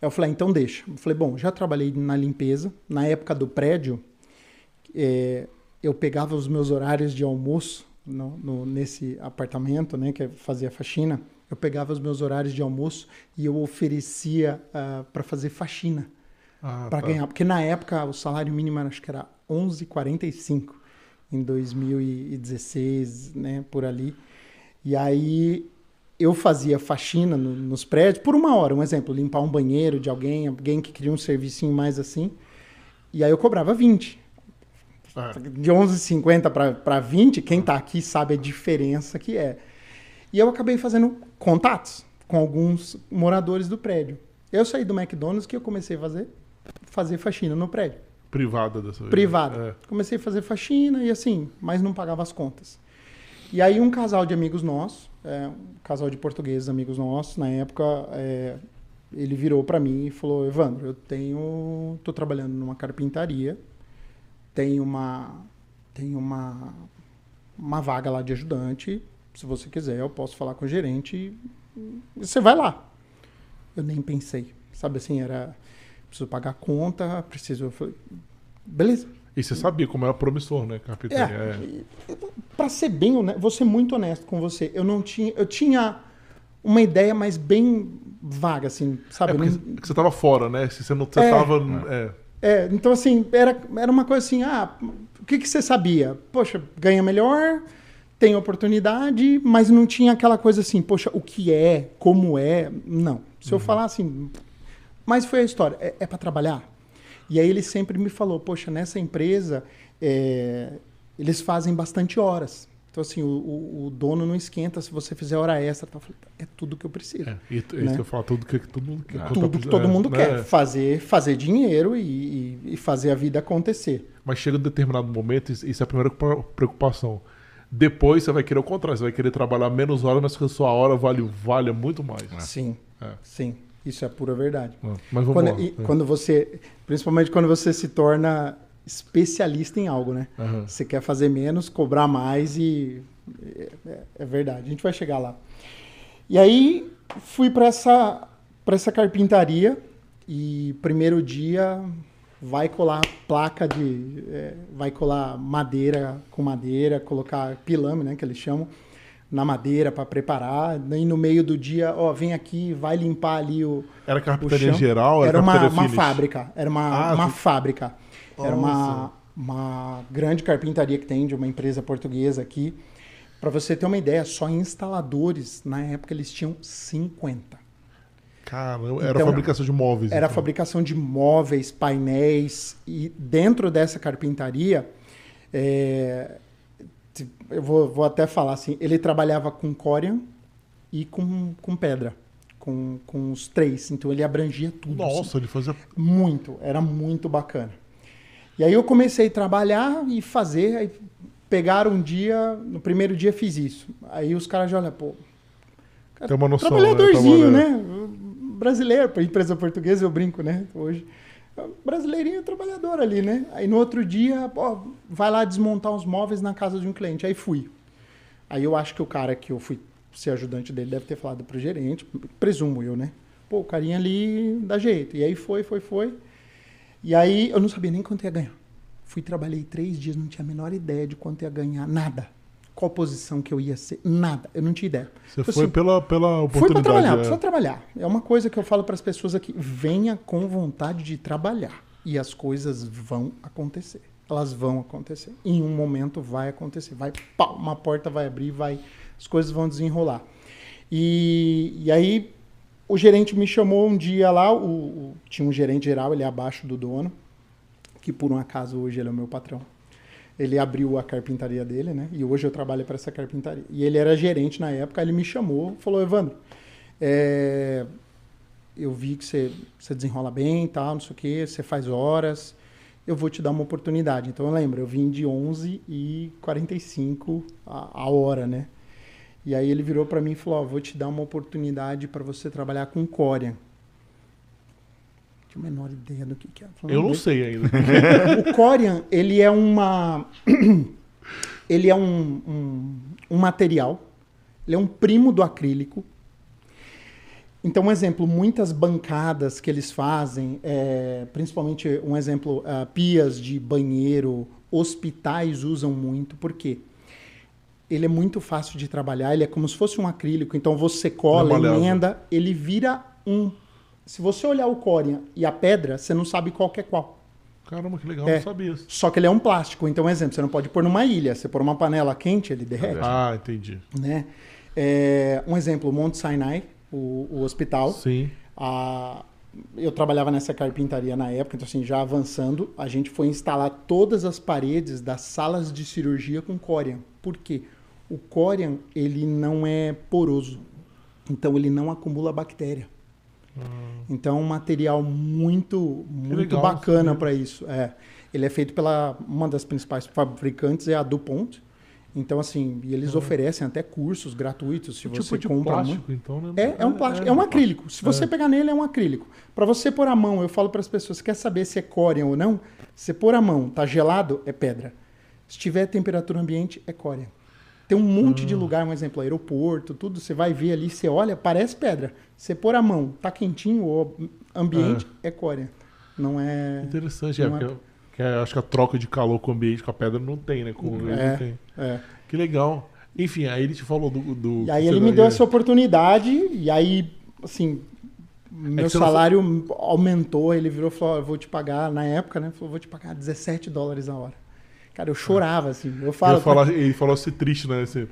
Eu falei, ah, então deixa. Eu falei, bom, já trabalhei na limpeza, na época do prédio, é, eu pegava os meus horários de almoço, no, no, nesse apartamento, né, que fazia faxina, eu pegava os meus horários de almoço e eu oferecia uh, ah, para fazer faxina. Ah, para tá. ganhar. Porque na época o salário mínimo acho que era 11,45 em 2016, né, por ali. E aí eu fazia faxina no, nos prédios por uma hora, um exemplo, limpar um banheiro de alguém, alguém que queria um servicinho mais assim. E aí eu cobrava 20. É. De 11,50 para 20, quem está aqui sabe a diferença que é. E eu acabei fazendo contatos com alguns moradores do prédio. Eu saí do McDonald's que eu comecei a fazer, fazer faxina no prédio. Privada dessa vez. Privada. É. Comecei a fazer faxina e assim, mas não pagava as contas. E aí um casal de amigos nossos, é, um casal de portugueses amigos nossos, na época, é, ele virou para mim e falou: Evandro, eu tenho, tô trabalhando numa carpintaria, tenho uma, tenho uma, uma vaga lá de ajudante. Se você quiser, eu posso falar com o gerente e você vai lá. Eu nem pensei, sabe assim, era preciso pagar a conta, preciso, falei, beleza. E você sabia como era promissor, né, carpintaria? É, Para ser bem honesto, vou ser muito honesto com você, eu não tinha, eu tinha uma ideia, mas bem vaga, assim, sabe? É porque Não- você tava fora, né? Se você não você É. tava. é. É, então assim, era, era uma coisa assim, ah, o que, que você sabia? Poxa, ganha melhor, tem oportunidade, mas não tinha aquela coisa assim, poxa, o que é, como é, não. Se eu falar assim, mas foi a história, é, é para trabalhar? E aí ele sempre me falou, poxa, nessa empresa, é, eles fazem bastante horas. Então assim, o, o- o dono não esquenta se você fizer hora extra. Tá? Eu falei, é tudo que eu preciso É, e é Né? isso que eu falo, tudo que, que todo mundo quer. tudo que todo É, mundo né? quer. Fazer, fazer dinheiro e, e- fazer a vida acontecer. Mas chega um determinado momento, isso é a primeira preocupa- preocupação. Depois você vai querer o contrário, você vai querer trabalhar menos horas, mas que a sua hora vale, vale muito mais. Sim, É. sim. Isso é pura verdade. Mas vamos Quando, lá. e É. quando você, principalmente quando você se torna especialista em algo, né? Aham. Você quer fazer menos, cobrar mais e é, é- é verdade. A gente vai chegar lá. E aí fui para essa para essa carpintaria e primeiro dia vai colar placa de é, vai colar madeira com madeira, colocar pilame, né, que eles chamam na madeira para preparar. E no meio do dia, ó, vem aqui, vai limpar ali o Era carpintaria geral? Era uma, carpintaria uma finish? fábrica. Era uma, Ah, uma fábrica. Era uma, Nossa. uma grande carpintaria que tem de uma empresa portuguesa aqui. Para você ter uma ideia, só instaladores, na época, eles tinham 50. Caramba, era Então, fabricação de móveis. Era então. fabricação de móveis, painéis. E dentro dessa carpintaria, é, eu vou, vou até falar assim, ele trabalhava com corian e com, com pedra. Com, com os três. Então ele abrangia tudo. assim. Nossa, ele fazia. Muito, era muito bacana. E aí eu comecei a trabalhar e fazer, aí pegaram um dia, no primeiro dia fiz isso. Aí os caras já olham, pô, cara, Tem uma noção, trabalhadorzinho, né? né? Brasileiro, empresa portuguesa eu brinco, né? Hoje. Brasileirinho trabalhador ali, né? Aí no outro dia, vai lá desmontar os móveis na casa de um cliente. Aí fui. Aí eu acho que o cara que eu fui ser ajudante dele deve ter falado pro gerente, presumo eu, né? Pô, o carinha ali dá jeito. E aí foi, foi, foi. E aí eu não sabia nem quanto ia ganhar. Fui, trabalhei três dias, não tinha a menor ideia de quanto ia ganhar, nada. Qual posição que eu ia ser, nada. Eu não tinha ideia. Você Tipo foi assim, pela, pela Fui oportunidade. para trabalhar, é. precisa trabalhar. É uma coisa que eu falo para as pessoas aqui: venha com vontade de trabalhar e as coisas vão acontecer. Elas vão acontecer. Em um momento vai acontecer. Vai, pau, uma porta vai abrir, vai, as coisas vão desenrolar. E, e aí o gerente me chamou um dia lá. O, o- tinha um gerente geral, ele é abaixo do dono, que por um acaso hoje ele é o meu patrão. Ele abriu a carpintaria dele, né? E hoje eu trabalho para essa carpintaria. E ele era gerente na época, ele me chamou, falou: Evandro, é, eu vi que você, você desenrola bem tal, não sei o quê, você faz horas, eu vou te dar uma oportunidade. Então eu lembro, eu vim de 11 e 45 a, a hora, né? E aí ele virou para mim e falou: ó, vou te dar uma oportunidade para você trabalhar com Corian. Tinha a menor ideia do que, que. Falei, Eu não "Deixa- sei ainda. o Corian, ele é uma. ele é um, um, um material. Ele é um primo do acrílico. Então, um exemplo, muitas bancadas que eles fazem, é, principalmente um exemplo, ah, pias de banheiro, hospitais usam muito, por quê? Ele é muito fácil de trabalhar, ele é como se fosse um acrílico, então você cola, emenda, ele vira um. Se você olhar o Corian e a pedra, você não sabe qual que é qual. Caramba, que legal, É. não sabia. Só que ele é um plástico. Então, um exemplo, você não pode pôr numa ilha. Você pôr uma panela quente, ele derrete. Ah, entendi. Né? É, um exemplo, Monte Sinai, o, o hospital. Sim. A- eu trabalhava nessa carpintaria na época, então assim, já avançando, a gente foi instalar todas as paredes das salas de cirurgia com Corian. Por quê? O Corian, ele não é poroso. Então, ele não acumula bactéria. Então, é um material muito, muito legal, bacana para isso. É. Ele é feito pela uma das principais fabricantes, é a DuPont. Então, assim, e eles oferecem até cursos gratuitos se tipo você de compra plástico, então, né? É, é um plástico, é, um acrílico. Se você É. pegar nele, é um acrílico. Para você pôr a mão, eu falo para as pessoas, quer saber se é córea ou não? Você pôr a mão, tá gelado, é pedra. Se tiver temperatura ambiente, é córea. Tem um monte Ah. de lugar, um exemplo, aeroporto, tudo, você vai ver ali, você olha, parece pedra. Você pôr a mão, tá quentinho ou ambiente, é córea. Não é... Interessante, é, Não é- porque, porque acho que a troca de calor com o ambiente, com a pedra, não tem, né? Com ele É. não tem. é. Que legal. Enfim, aí ele te falou do. do E aí que ele me deu essa oportunidade, e aí, assim, meu que você não salário aumentou, ele virou e falou, "Ó, eu vou te pagar, na época, né, falou, vou te pagar 17 dólares a hora. Cara, eu chorava, assim, eu falo... Ele falou, ele falou assim, triste, né? Assim,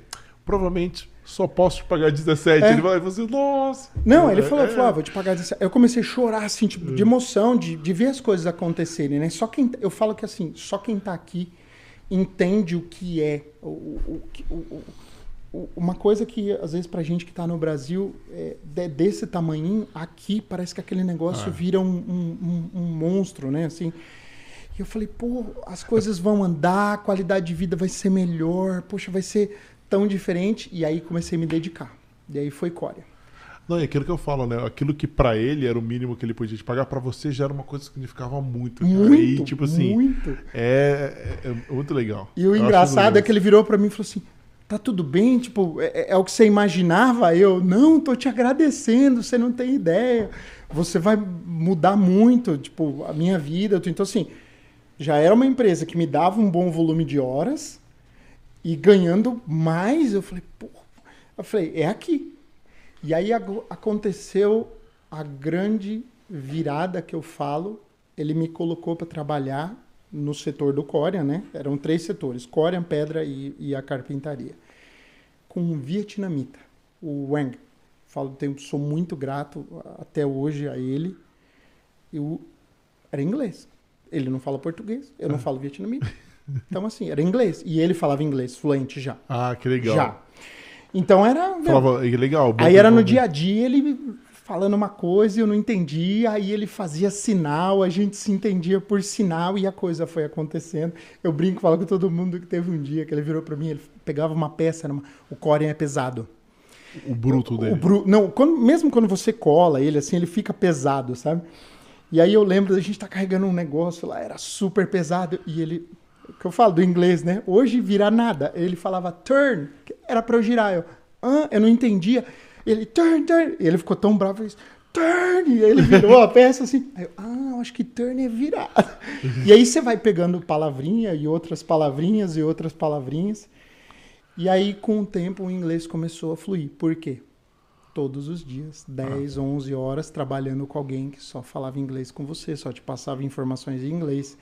Provavelmente só posso te pagar 17. É. Ele vai fazer, nossa. Não, ele É, falou, é. falou, ah, vou te pagar 17. Eu comecei a chorar, assim, tipo, de emoção, de, de ver as coisas acontecerem, né? Só quem, eu falo que, assim, só quem tá aqui entende o que é, o, o, o- o- uma coisa que, às vezes, pra gente que tá no Brasil, é, de- desse tamanho, aqui parece que aquele negócio Ah. vira um, um, um- um monstro, né? Assim, e eu falei, pô, as coisas vão andar, a qualidade de vida vai ser melhor, poxa, vai ser tão diferente. E aí comecei a me dedicar. E aí foi Coreia. Não, é aquilo que eu falo, né? Aquilo que pra ele era o mínimo que ele podia te pagar, pra você já era uma coisa que significava muito. Muito, E, tipo assim, muito. é, é- é muito legal. E o Eu engraçado é que ele virou pra mim e falou assim: tá tudo bem? Tipo, é, é o que você imaginava? Eu, não, tô te agradecendo, você não tem ideia. Você vai mudar muito, tipo, a minha vida. Então, assim, já era uma empresa que me dava um bom volume de horas e ganhando mais. Eu falei, pô, eu falei, é aqui. E aí aconteceu a grande virada que eu falo. Ele me colocou para trabalhar no setor do Corian, né? Eram três setores: Corian, pedra e, e a carpintaria. Com um vietnamita, o Wang. Falo, tenho, sou muito grato até hoje a ele. Eu era inglês. Ele não fala português, eu não falo vietnamita. Então, assim, era inglês. E ele falava inglês fluente já. Ah, que legal. Já. Então era. meu, Falava, que legal. bom Aí era no bom. dia a dia ele falando uma coisa e eu não entendia, aí ele fazia sinal, a gente se entendia por sinal e a coisa foi acontecendo. Eu brinco, falo com todo mundo que teve um dia que ele virou pra mim, ele pegava uma peça, era uma- o core é pesado. O bruto dele. O bru... Não, quando- mesmo quando você cola ele assim, ele fica pesado, sabe? E aí eu lembro da gente estar carregando um negócio lá, era super pesado e ele que eu falo do inglês, né? Hoje vira nada. Ele falava turn, era pra eu girar. Eu, ah, eu não entendia. Ele turn, turn. E ele ficou tão bravo, fez turn. E aí ele virou a peça assim. Aí eu, ah, acho que turn é virar. e aí você vai pegando palavrinha e outras palavrinhas e outras palavrinhas. E aí, com o tempo, o inglês começou a fluir. Por quê? Todos os dias, 10, 11 horas, trabalhando com alguém que só falava inglês com você, só te passava informações em inglês.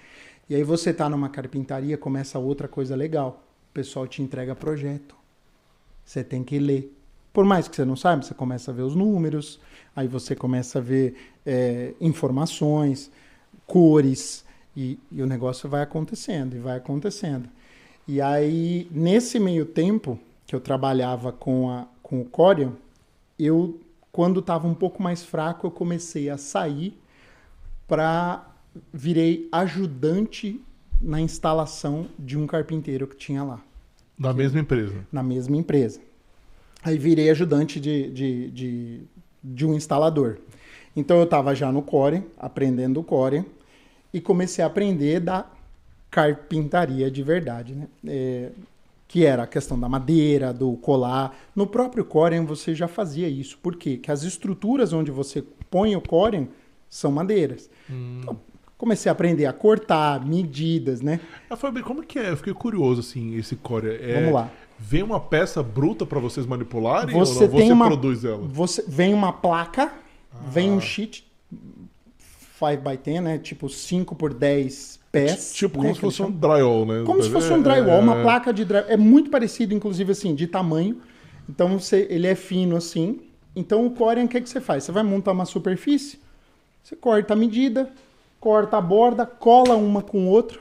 E aí você tá numa carpintaria, começa outra coisa legal. O pessoal te entrega projeto. Você tem que ler. Por mais que você não saiba, você começa a ver os números, aí você começa a ver é, informações, cores, e, e o negócio vai acontecendo, e vai acontecendo. E aí, nesse meio tempo que eu trabalhava com, a, com o Corian, eu, quando estava um pouco mais fraco, eu comecei a sair para virei ajudante na instalação de um carpinteiro que tinha lá, Da mesma empresa. na mesma empresa. Aí virei ajudante de, de, de, de um instalador. Então eu estava já no Core, aprendendo o Core, e comecei a aprender da carpintaria de verdade, né? É, que era a questão da madeira, do colar. No próprio Corem você já fazia isso. Por quê? Porque as estruturas onde você põe o Corem são madeiras. Então, comecei a aprender a cortar, medidas, né? Ah, Fabio, como que é? Eu fiquei curioso, assim, esse core. É, Vamos lá. Vem uma peça bruta pra vocês manipularem Você ou não? Você uma- produz ela? Você vem uma placa, vem Ah. um sheet 5x10, né? Tipo 5 por 10 pés. Tipo né, como que se fosse um drywall, né? Como se fosse um É, drywall, é, uma placa de drywall. É muito parecido, inclusive, assim, de tamanho. Então, você, ele é fino assim. Então, o Corian, o que, que você faz? Você vai montar uma superfície, você corta a medida, corta a borda, cola uma com outra.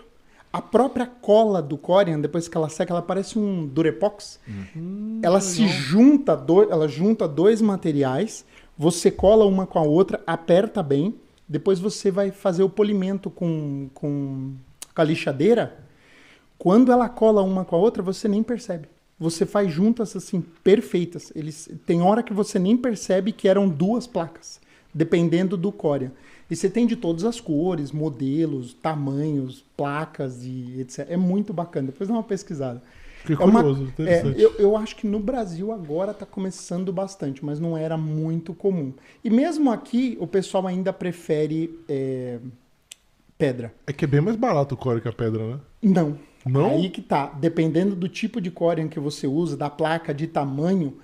A própria cola do Corian, depois que ela seca, ela parece um Durepox. ela se junta, do- ela junta dois materiais, você cola uma com a outra, aperta bem, depois você vai fazer o polimento com, com, com a lixadeira. Quando ela cola uma com a outra, você nem percebe. Você faz juntas assim perfeitas. Eles tem hora que você nem percebe que eram duas placas, dependendo do Corian. E você tem de todas as cores, modelos, tamanhos, placas e etc. É muito bacana. Depois dá uma pesquisada. Fiquei É uma- curioso, É, interessante. eu, eu acho que no Brasil agora está começando bastante, mas não era muito comum. E mesmo aqui, o pessoal ainda prefere é, pedra. É que é bem mais barato o core que a pedra, né? Não. Não? Aí que tá. Dependendo do tipo de Corian que você usa, da placa, de tamanho,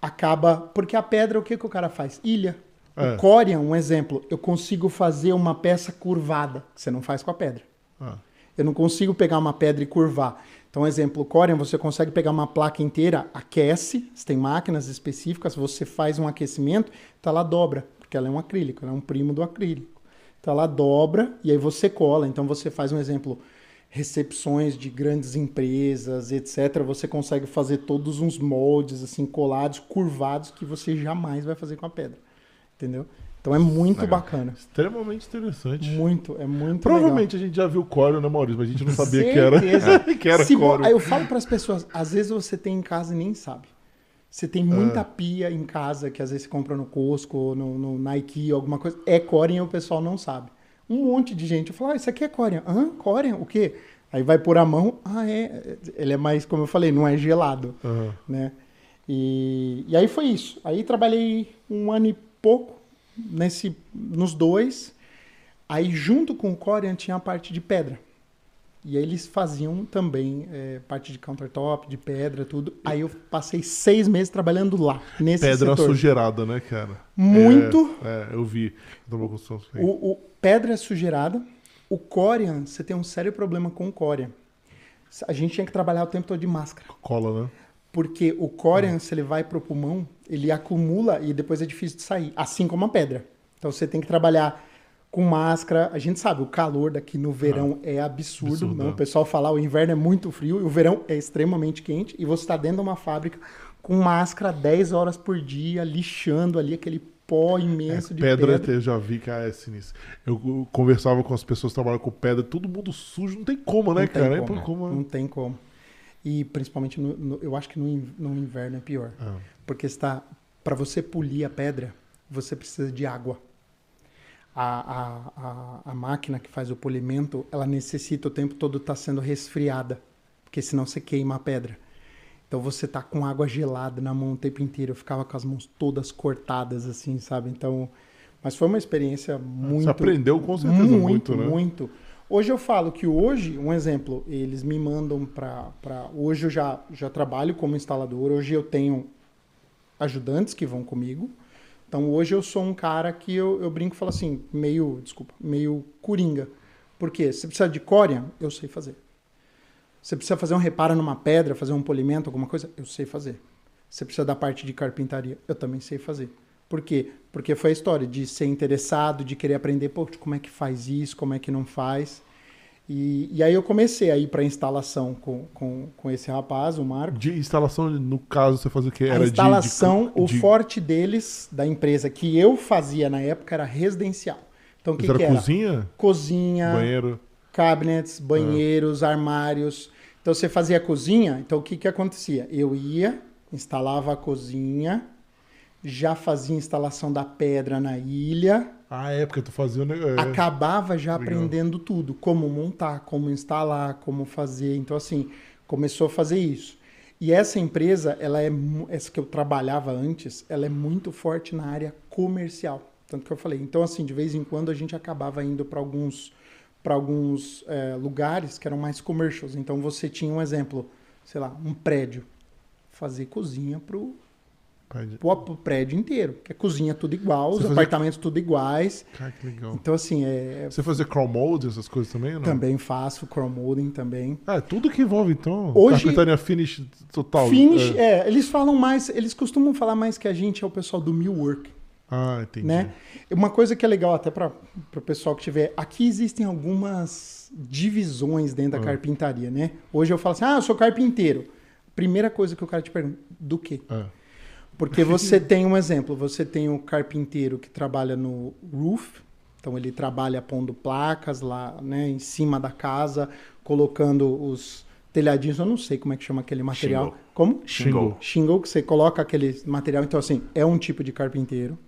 acaba. Porque a pedra, o que, que o cara faz? Ilha. É. O Corian, um exemplo, eu consigo fazer uma peça curvada, que você não faz com a pedra. Ah, Eu não consigo pegar uma pedra e curvar. Então, exemplo, Corian, você consegue pegar uma placa inteira, aquece, você tem máquinas específicas, você faz um aquecimento, então ela dobra, porque ela é um acrílico, ela é um primo do acrílico. Então ela dobra e aí você cola. Então você faz um exemplo, recepções de grandes empresas, etc. Você consegue fazer todos uns moldes assim colados, curvados que você jamais vai fazer com a pedra. Entendeu? Então é muito Legal. bacana. extremamente interessante. Muito, é muito Provavelmente a gente já viu core, né, Maurício? Mas a gente não sabia que era, Certeza. que era Se core. Aí eu falo para as pessoas, às vezes você tem em casa e nem sabe. Você tem muita pia em casa que às vezes você compra no Costco, ou no, no Nike, alguma coisa. É Corian e o pessoal não sabe. Um monte de gente. Eu falo, ah, isso aqui é Corian. Hã? Corian? O quê? Aí vai pôr a mão, ah, é. Ele é mais, como eu falei, não é gelado, Aham. né? E, e aí foi isso. Aí trabalhei um ano e pouco nesse, nos dois. Aí junto com o Corian tinha a parte de pedra. E aí eles faziam também é, parte de countertop, de pedra, tudo. Aí eu passei seis meses trabalhando lá, nesse Pedra setor. sujeirada, né, cara? Muito. É, é, eu vi. Sim. O, o pedra sujeirada. O Corian, você tem um sério problema com o Corian. A gente tinha que trabalhar o tempo todo de máscara. Cola, né? Porque o Corian, se ele vai pro pulmão, ele acumula e depois é difícil de sair. Assim como a pedra. Então você tem que trabalhar com máscara. A gente sabe, o calor daqui no verão é absurdo. absurdo, né? é. O pessoal fala, o inverno é muito frio e o verão é extremamente quente. E você está dentro de uma fábrica com máscara 10 horas por dia, lixando ali aquele pó imenso de pedra, pedra. eu já vi que é sinistro. Eu, eu conversava com as pessoas que trabalham com pedra, todo mundo sujo, não tem como, né, Não cara? É como, por como- Não tem como. E principalmente, no, no- eu acho que no, no inverno é pior. Ah. Porque está para você polir a pedra, você precisa de água. A, a, a, a máquina que faz o polimento, ela necessita o tempo todo estar sendo resfriada, porque senão você queima a pedra. Então você tá com água gelada na mão o tempo inteiro. Eu ficava com as mãos todas cortadas, assim, sabe? Então, mas foi uma experiência muito. Você aprendeu com certeza muito, né? Muito. Hoje eu falo que hoje, um exemplo, eles me mandam para. Hoje eu já, já trabalho como instalador, hoje eu tenho ajudantes que vão comigo. Então hoje eu sou um cara que eu, eu brinco e falo assim, meio, desculpa, meio coringa. Por quê? Se precisa de cória, eu sei fazer. Você precisa fazer um reparo numa pedra, fazer um polimento, alguma coisa, eu sei fazer. Você precisa da parte de carpintaria, eu também sei fazer. Por quê? Porque foi a história de ser interessado, de querer aprender, pô, como é que faz isso, como é que não faz. E, e aí eu comecei a ir para instalação com, com, com esse rapaz, o Marco. De instalação, no caso, você fazia o quê? A Era de- instalação, de, o de, forte deles, da empresa que eu fazia na época, era residencial. Então o que, era que era? cozinha, Cozinha, banheiro. cabinets, banheiros, armários. Então você fazia a cozinha, então o que que acontecia? Eu ia, instalava a cozinha, já fazia instalação da pedra na ilha, Ah, é, porque tu fazia negócio. acabava já Legal. aprendendo tudo, como montar, como instalar, como fazer. Então assim, começou a fazer isso. E essa empresa, ela é essa que eu trabalhava antes, ela é muito forte na área comercial, tanto que eu falei. Então assim, de vez em quando a gente acabava indo para alguns para alguns eh, lugares que eram mais commercials. Então você tinha um exemplo, sei lá, um prédio, fazer cozinha pro Pro prédio inteiro, que é cozinha tudo igual, Você os fazia- apartamentos tudo iguais. Cara, que legal. Então assim, é, Você fazia chrome mold, essas coisas também? Não? também faço chrome molding também. Ah, é tudo que envolve, então. Hoje- Carpintaria finish total. Finish, é. é, eles falam mais, eles costumam falar mais que a gente é o pessoal do millwork, Ah, entendi. né? Uma coisa que é legal até para o pessoal que tiver, aqui existem algumas divisões dentro da Ah. carpintaria, né? Hoje eu falo assim: "Ah, eu sou carpinteiro". Primeira coisa que o cara te pergunta, do quê? É. Porque você tem um exemplo, você tem o carpinteiro que trabalha no roof, então ele trabalha pondo placas lá, né, em cima da casa, colocando os telhadinhos, eu não sei como é que chama aquele material. Shingle. Como? Shingle. Shingle, que você coloca aquele material. Então, assim, é um tipo de carpinteiro.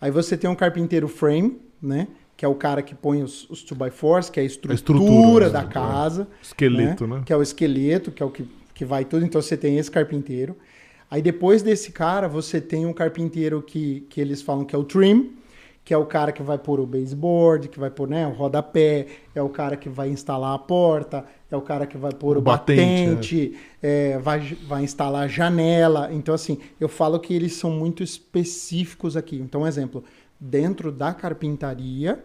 Aí você tem um carpinteiro frame, né? Que é o cara que põe os, os 2x4s, que é a estrutura, estrutura, da né? casa. Esqueleto, né? Que é o esqueleto, que é o que, que vai tudo. Então você tem esse carpinteiro. Aí depois desse cara, você tem um carpinteiro que, que eles falam que é o trim, que é o cara que vai pôr o baseboard, que vai pôr né, o rodapé, é o cara que vai instalar a porta, é o cara que vai pôr o, O batente, batente, é, vai, vai instalar a janela. Então, assim, eu falo que eles são muito específicos aqui. Então, um exemplo, dentro da carpintaria,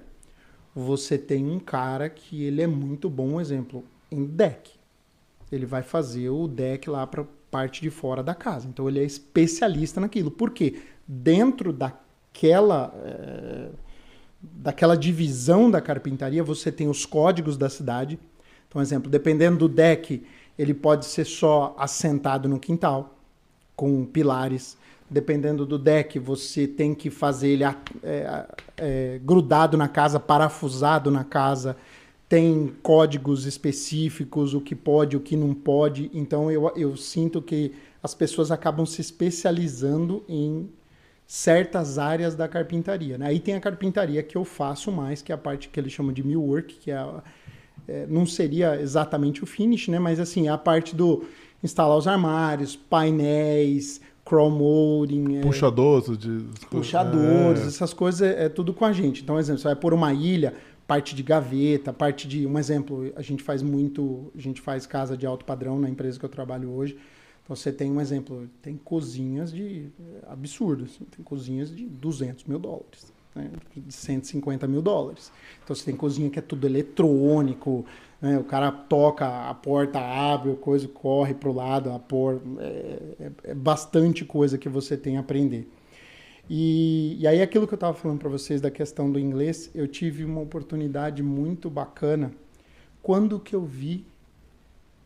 você tem um cara que ele é muito bom, um exemplo, em deck. Ele vai fazer o deck lá para parte de fora da casa. Então ele é especialista naquilo. Por quê? Dentro daquela eh, daquela divisão da carpintaria, você tem os códigos da cidade. Então, exemplo, dependendo do deck, ele pode ser só assentado no quintal com pilares. Dependendo do deck, você tem que fazer ele é, é, grudado na casa, parafusado na casa. Tem códigos específicos, o que pode, o que não pode. Então, eu, eu sinto que as pessoas acabam se especializando em certas áreas da carpintaria. né? Aí tem a carpintaria que eu faço mais, que é a parte que eles chamam de millwork, que é, a- é, não seria exatamente o finish, né? Mas assim, é a parte do instalar os armários, painéis, chrome molding, é, Puxadores de. puxadores, É. essas coisas é, é tudo com a gente. Então, exemplo, você vai pôr uma ilha, parte de gaveta, parte de. Um exemplo, a gente faz muito. A gente faz casa de alto padrão na empresa que eu trabalho hoje. Então você tem um exemplo, tem cozinhas de é, absurdo, assim, tem cozinhas de 200 mil dólares, né, de 150 mil dólares. Então você tem cozinha que é tudo eletrônico, né, o cara toca, a porta abre, o coisa corre para o lado, a porta, é, é- é bastante coisa que você tem a aprender. E, e aí aquilo que eu estava falando para vocês da questão do inglês, eu tive uma oportunidade muito bacana quando que eu vi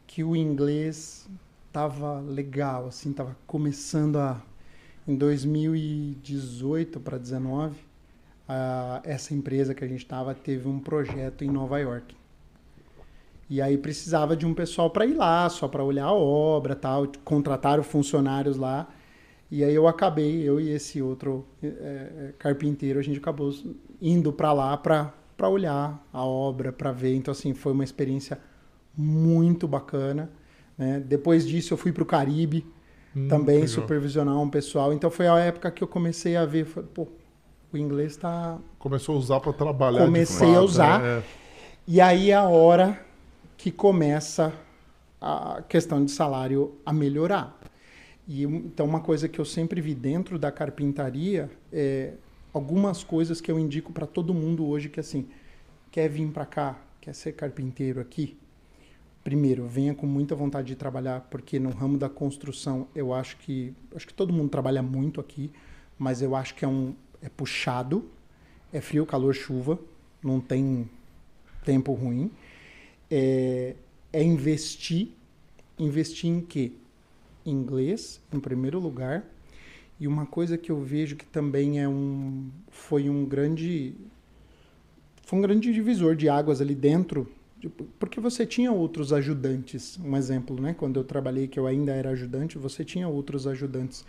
que o inglês tava legal, assim, tava começando a em 2018 para 19, a- essa empresa que a gente estava teve um projeto em Nova York. E aí precisava de um pessoal para ir lá, só para olhar a obra, tal, contrataram funcionários lá. E aí eu acabei, eu e esse outro é, carpinteiro, a gente acabou indo para lá para olhar a obra, para ver. Então assim, foi uma experiência muito bacana. Né? Depois disso, eu fui para o Caribe Hum, também legal. supervisionar um pessoal. Então foi a época que eu comecei a ver, falei, pô, o inglês está. Começou a usar para trabalhar. Comecei a fato, usar. é. E aí é a hora que começa a questão de salário a melhorar. E então uma coisa que eu sempre vi dentro da carpintaria é algumas coisas que eu indico para todo mundo hoje que assim, quer vir para cá, quer ser carpinteiro aqui, primeiro, venha com muita vontade de trabalhar, porque no ramo da construção, eu acho que acho que todo mundo trabalha muito aqui, mas eu acho que é um é puxado, é frio, calor, chuva, não tem tempo ruim. É, é investir, investir em quê? Inglês, em primeiro lugar. E uma coisa que eu vejo que também é um foi um grande foi um grande divisor de águas ali dentro, porque você tinha outros ajudantes. Um exemplo, né? Quando eu trabalhei, que eu ainda era ajudante, você tinha outros ajudantes.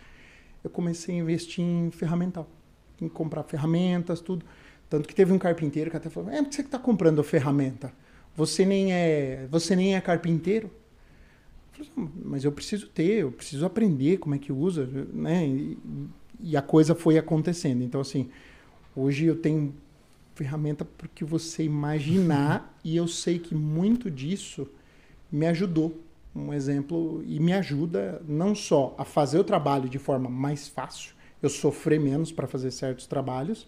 Eu comecei a investir em ferramental, em comprar ferramentas, tudo. Tanto que teve um carpinteiro que até falou: é, por que você está comprando ferramenta? Você nem é, você nem é carpinteiro. Eu falei, "Não, mas eu preciso ter, eu preciso aprender como é que usa, né? E, e a coisa foi acontecendo. Então, assim, hoje eu tenho ferramenta porque você imaginar e eu sei que muito disso me ajudou. Um exemplo, e me ajuda não só a fazer o trabalho de forma mais fácil, eu sofrer menos para fazer certos trabalhos,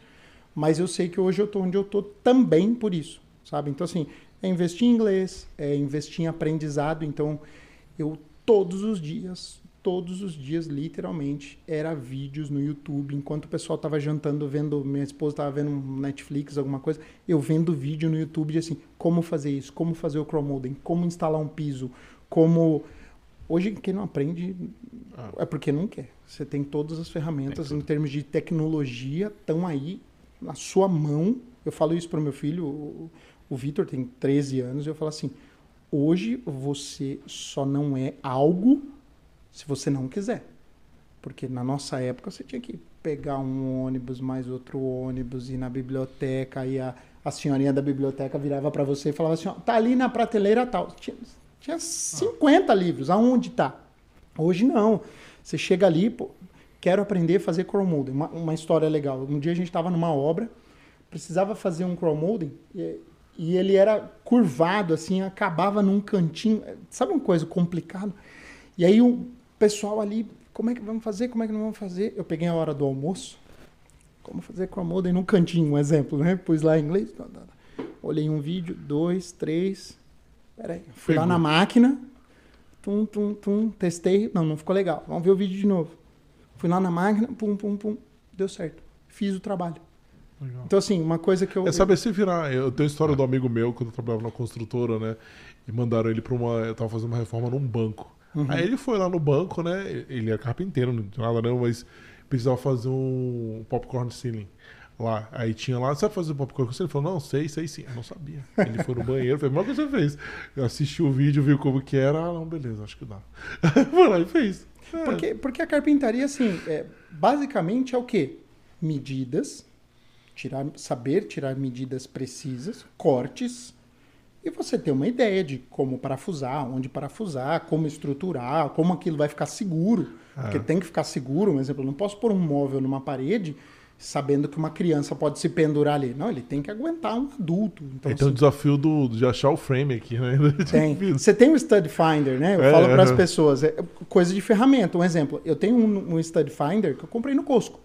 mas eu sei que hoje eu estou onde eu estou também por isso, sabe? Então, assim, é investir em inglês, é investir em aprendizado. Então, eu todos os dias, todos os dias, literalmente, era vídeos no YouTube. Enquanto o pessoal estava jantando, vendo, minha esposa estava vendo um Netflix, alguma coisa, eu vendo vídeo no YouTube de assim, como fazer isso, como fazer o chrome molding, como instalar um piso, como... Hoje, quem não aprende é porque não quer. Você tem todas as ferramentas em termos de tecnologia, estão aí na sua mão. Eu falo isso para o meu filho, o, o Vitor tem 13 anos, e eu falo assim, Hoje você só não é algo se você não quiser. Porque na nossa época você tinha que pegar um ônibus mais outro ônibus, ir na biblioteca, e a, a senhorinha da biblioteca virava para você e falava assim: ó, tá ali na prateleira tal. Tinha, tinha 50 livros, aonde tá? Hoje não. Você chega ali, pô, quero aprender a fazer chrome molding. Uma, uma história legal. Um dia a gente estava numa obra, precisava fazer um chrome molding e, e, ele era curvado, assim, acabava num cantinho. Sabe uma coisa complicada? E aí o pessoal ali, como é que vamos fazer? Como é que não vamos fazer? Eu peguei a hora do almoço. Como fazer chrome molding num cantinho, um exemplo, né? Pus lá em inglês. Olhei um vídeo, dois, três. Peraí. Fui Pegou. lá na máquina, tum, tum, tum, testei. Não, não ficou legal. Vamos ver o vídeo de novo. Fui lá na máquina, pum, pum, pum, deu certo. Fiz o trabalho. Legal. Então, assim, uma coisa que eu. É saber se virar. Eu tenho a história do amigo meu, quando eu trabalhava na construtora, né? E mandaram ele para uma. Eu tava fazendo uma reforma num banco. Uhum. Aí ele foi lá no banco, né? Ele é carpinteiro, não tinha nada não, mas precisava fazer um popcorn ceiling lá. Aí tinha lá, sabe fazer popcorn ceiling? Ele falou, não, sei, sei sim. Eu não sabia. Ele foi no banheiro, fez, mas o que você fez? Eu assisti o vídeo, viu como que era. Ah, não, beleza, acho que dá. foi lá e fez. É. Porque, porque a carpintaria, assim, é, basicamente é o quê? Medidas, tirar, saber tirar medidas precisas, cortes, e você ter uma ideia de como parafusar, onde parafusar, como estruturar, como aquilo vai ficar seguro. É. Porque tem que ficar seguro, por exemplo, eu não posso pôr um móvel numa parede sabendo que uma criança pode se pendurar ali. Não, ele tem que aguentar um adulto. Então, então assim, o desafio do, de achar o frame aqui, né? Tem. Você tem o Stud Finder, né? Eu é, falo para as pessoas, é coisa de ferramenta. Um exemplo, eu tenho um, um Stud Finder que eu comprei no Costco.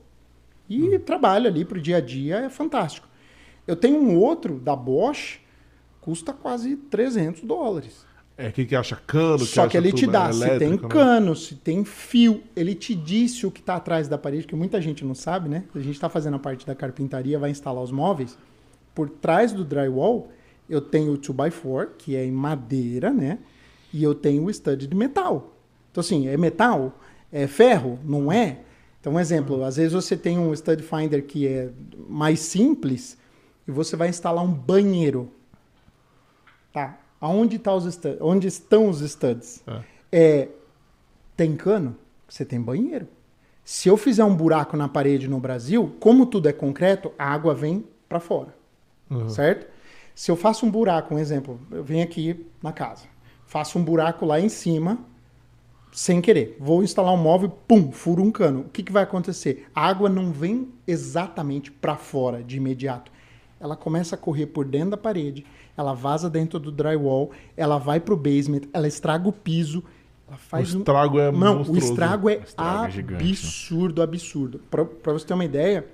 E hum. trabalho ali para o dia a dia, é fantástico. Eu tenho um outro da Bosch, custa quase 300 dólares. É, quem que acha cano? Que Só acha que ele te dá, se tem né? cano, se tem fio, ele te disse o que está atrás da parede, que muita gente não sabe, né? A gente está fazendo a parte da carpintaria, vai instalar os móveis. Por trás do drywall, eu tenho o 2x4, que é em madeira, né? E eu tenho o stud de metal. Então, assim, é metal? É ferro? Não é? Então, um exemplo, às vezes você tem um stud finder que é mais simples e você vai instalar um banheiro. Tá, Aonde, tá os studs? Onde estão os studs? É. é. tem cano? Você tem banheiro. Se eu fizer um buraco na parede no Brasil, como tudo é concreto, a água vem para fora. Uhum. Certo? Se eu faço um buraco, um exemplo, eu venho aqui na casa, faço um buraco lá em cima, sem querer. Vou instalar um móvel, pum, furo um cano. O que, que vai acontecer? A água não vem exatamente para fora de imediato. Ela começa a correr por dentro da parede ela vaza dentro do drywall, ela vai pro basement, ela estraga o piso. Ela faz o estrago um... é Não, monstruoso. o estrago é, o estrago é absurdo, absurdo. Pra você ter uma ideia,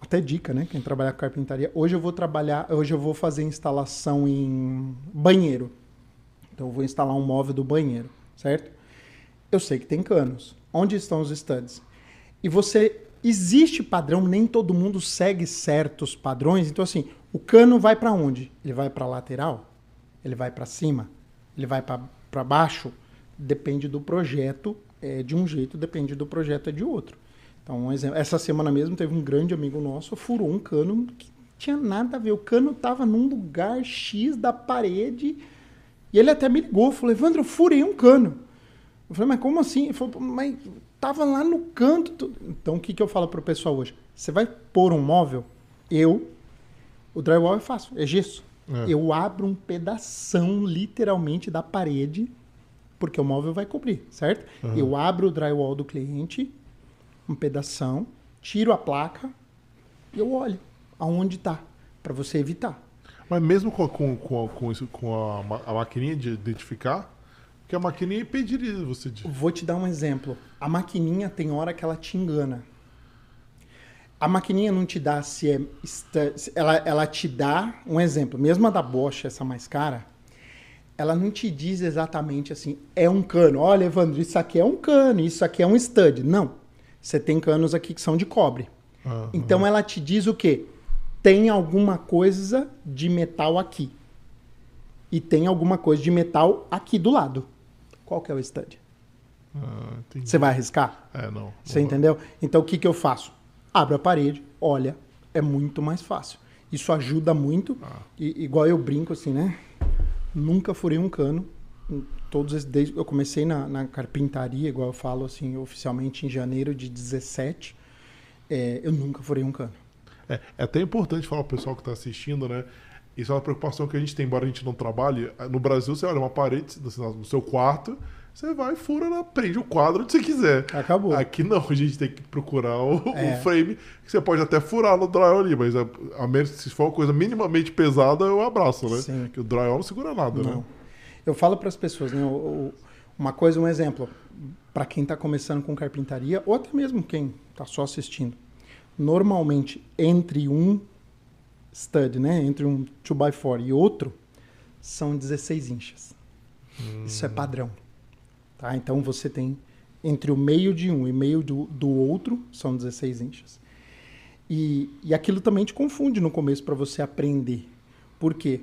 até dica, né? Quem trabalha com carpintaria. Hoje eu vou trabalhar, hoje eu vou fazer instalação em banheiro. Então eu vou instalar um móvel do banheiro, certo? Eu sei que tem canos. Onde estão os studs? E você existe padrão, nem todo mundo segue certos padrões. Então assim, o cano vai para onde? Ele vai para lateral? Ele vai para cima? Ele vai para baixo? Depende do projeto, é de um jeito, depende do projeto é de outro. Então, um exemplo, essa semana mesmo teve um grande amigo nosso, furou um cano que tinha nada a ver. O cano estava num lugar X da parede e ele até me ligou, falou, Evandro, eu furei um cano. Eu falei, mas como assim? Ele falou, mas tava lá no canto. Então, o que, que eu falo para o pessoal hoje? Você vai pôr um móvel? Eu, o drywall é fácil, é gesso. É. Eu abro um pedação, literalmente, da parede, porque o móvel vai cobrir, certo? Uhum. Eu abro o drywall do cliente, um pedação, tiro a placa e eu olho aonde está, para você evitar. Mas mesmo com, com, com, com, isso, com a, a maquininha de identificar, que a maquininha impediria você de... Vou te dar um exemplo. A maquininha tem hora que ela te engana a maquininha não te dá se é. Ela, ela te dá um exemplo. Mesmo a da Bosch, essa mais cara, ela não te diz exatamente assim, é um cano. Olha, Evandro, isso aqui é um cano, isso aqui é um stud. Não. Você tem canos aqui que são de cobre. Uhum. Então ela te diz o quê? Tem alguma coisa de metal aqui. E tem alguma coisa de metal aqui do lado. Qual que é o stud? Ah, Você vai arriscar? É, não. Você entendeu? Então o que, que eu faço? abre a parede, olha, é muito mais fácil. Isso ajuda muito, ah. e, igual eu brinco assim, né? Nunca furei um cano. Todos esses, desde, eu comecei na, na, carpintaria, igual eu falo assim, oficialmente em janeiro de 17. É, eu nunca furei um cano. É, é até importante falar para o pessoal que está assistindo, né? Isso é uma preocupação que a gente tem, embora a gente não trabalhe. No Brasil, você olha uma parede no seu quarto, você vai, fura, prende o quadro onde você quiser. Acabou. Aqui não, a gente tem que procurar o, é. o frame, que você pode até furar no drywall ali, mas a, a menos se for uma coisa minimamente pesada, eu abraço, né? Sim. Que o drywall não segura nada, né? não. né? Eu falo para as pessoas, né? uma coisa, um exemplo, para quem está começando com carpintaria, ou até mesmo quem está só assistindo. Normalmente, entre um stud, né? Entre um 2x4 e outro, são 16 inchas. Hum. Isso é padrão. Tá? Então você tem entre o meio de um e meio do, do outro, são 16 inchas. E, e aquilo também te confunde no começo para você aprender. Por quê?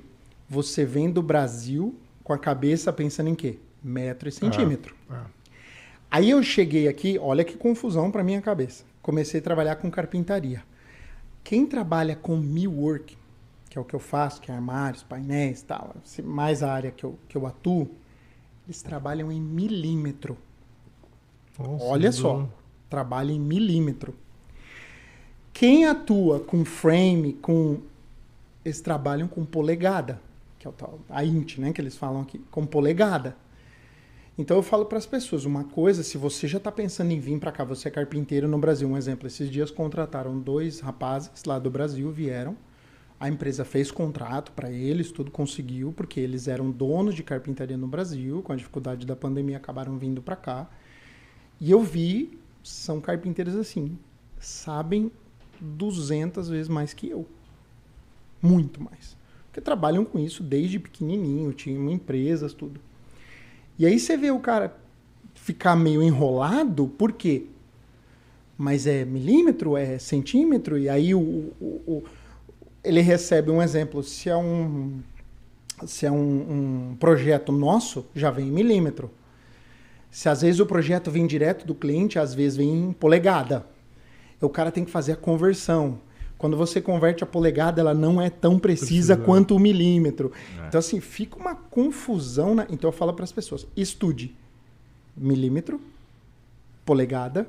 Você vem do Brasil com a cabeça pensando em quê? Metro e centímetro. É, é. Aí eu cheguei aqui, olha que confusão para minha cabeça. Comecei a trabalhar com carpintaria. Quem trabalha com millwork, que é o que eu faço, que é armários, painéis tal, mais a área que eu, que eu atuo, eles trabalham em milímetro. Nossa, Olha só, trabalha em milímetro. Quem atua com frame, com eles trabalham com polegada, que é o tal, a int, né, que eles falam aqui, com polegada. Então eu falo para as pessoas, uma coisa, se você já está pensando em vir para cá, você é carpinteiro no Brasil, um exemplo, esses dias contrataram dois rapazes lá do Brasil, vieram, a empresa fez contrato para eles, tudo conseguiu, porque eles eram donos de carpintaria no Brasil, com a dificuldade da pandemia acabaram vindo para cá. E eu vi, são carpinteiros assim, sabem 200 vezes mais que eu. Muito mais. Porque trabalham com isso desde pequenininho, tinham empresas, tudo. E aí você vê o cara ficar meio enrolado, por quê? Mas é milímetro, é centímetro, e aí o, o, o ele recebe um exemplo, se é um, se é um, um projeto nosso, já vem em milímetro. Se às vezes o projeto vem direto do cliente, às vezes vem em polegada. O cara tem que fazer a conversão. Quando você converte a polegada, ela não é tão precisa, precisa. quanto o milímetro. É. Então, assim, fica uma confusão. Na... Então, eu falo para as pessoas: estude milímetro, polegada,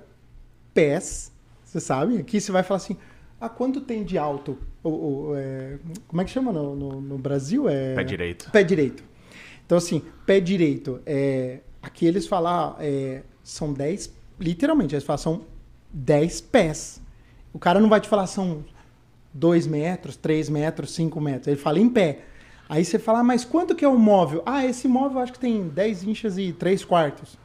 pés. Você sabe? Aqui você vai falar assim: ah, quanto tem de alto? O, o é, como é que chama no, no, no, Brasil? É, pé direito. Pé direito. Então, assim, pé direito. É, aqui eles falam, é, são 10, literalmente, eles falam, são 10 pés. O cara não vai te falar, são 2 metros, 3 metros, 5 metros. Ele fala em pé. Aí você fala, ah, mas quanto que é o móvel? Ah, esse móvel acho que tem 10 inchas e 3 quartos.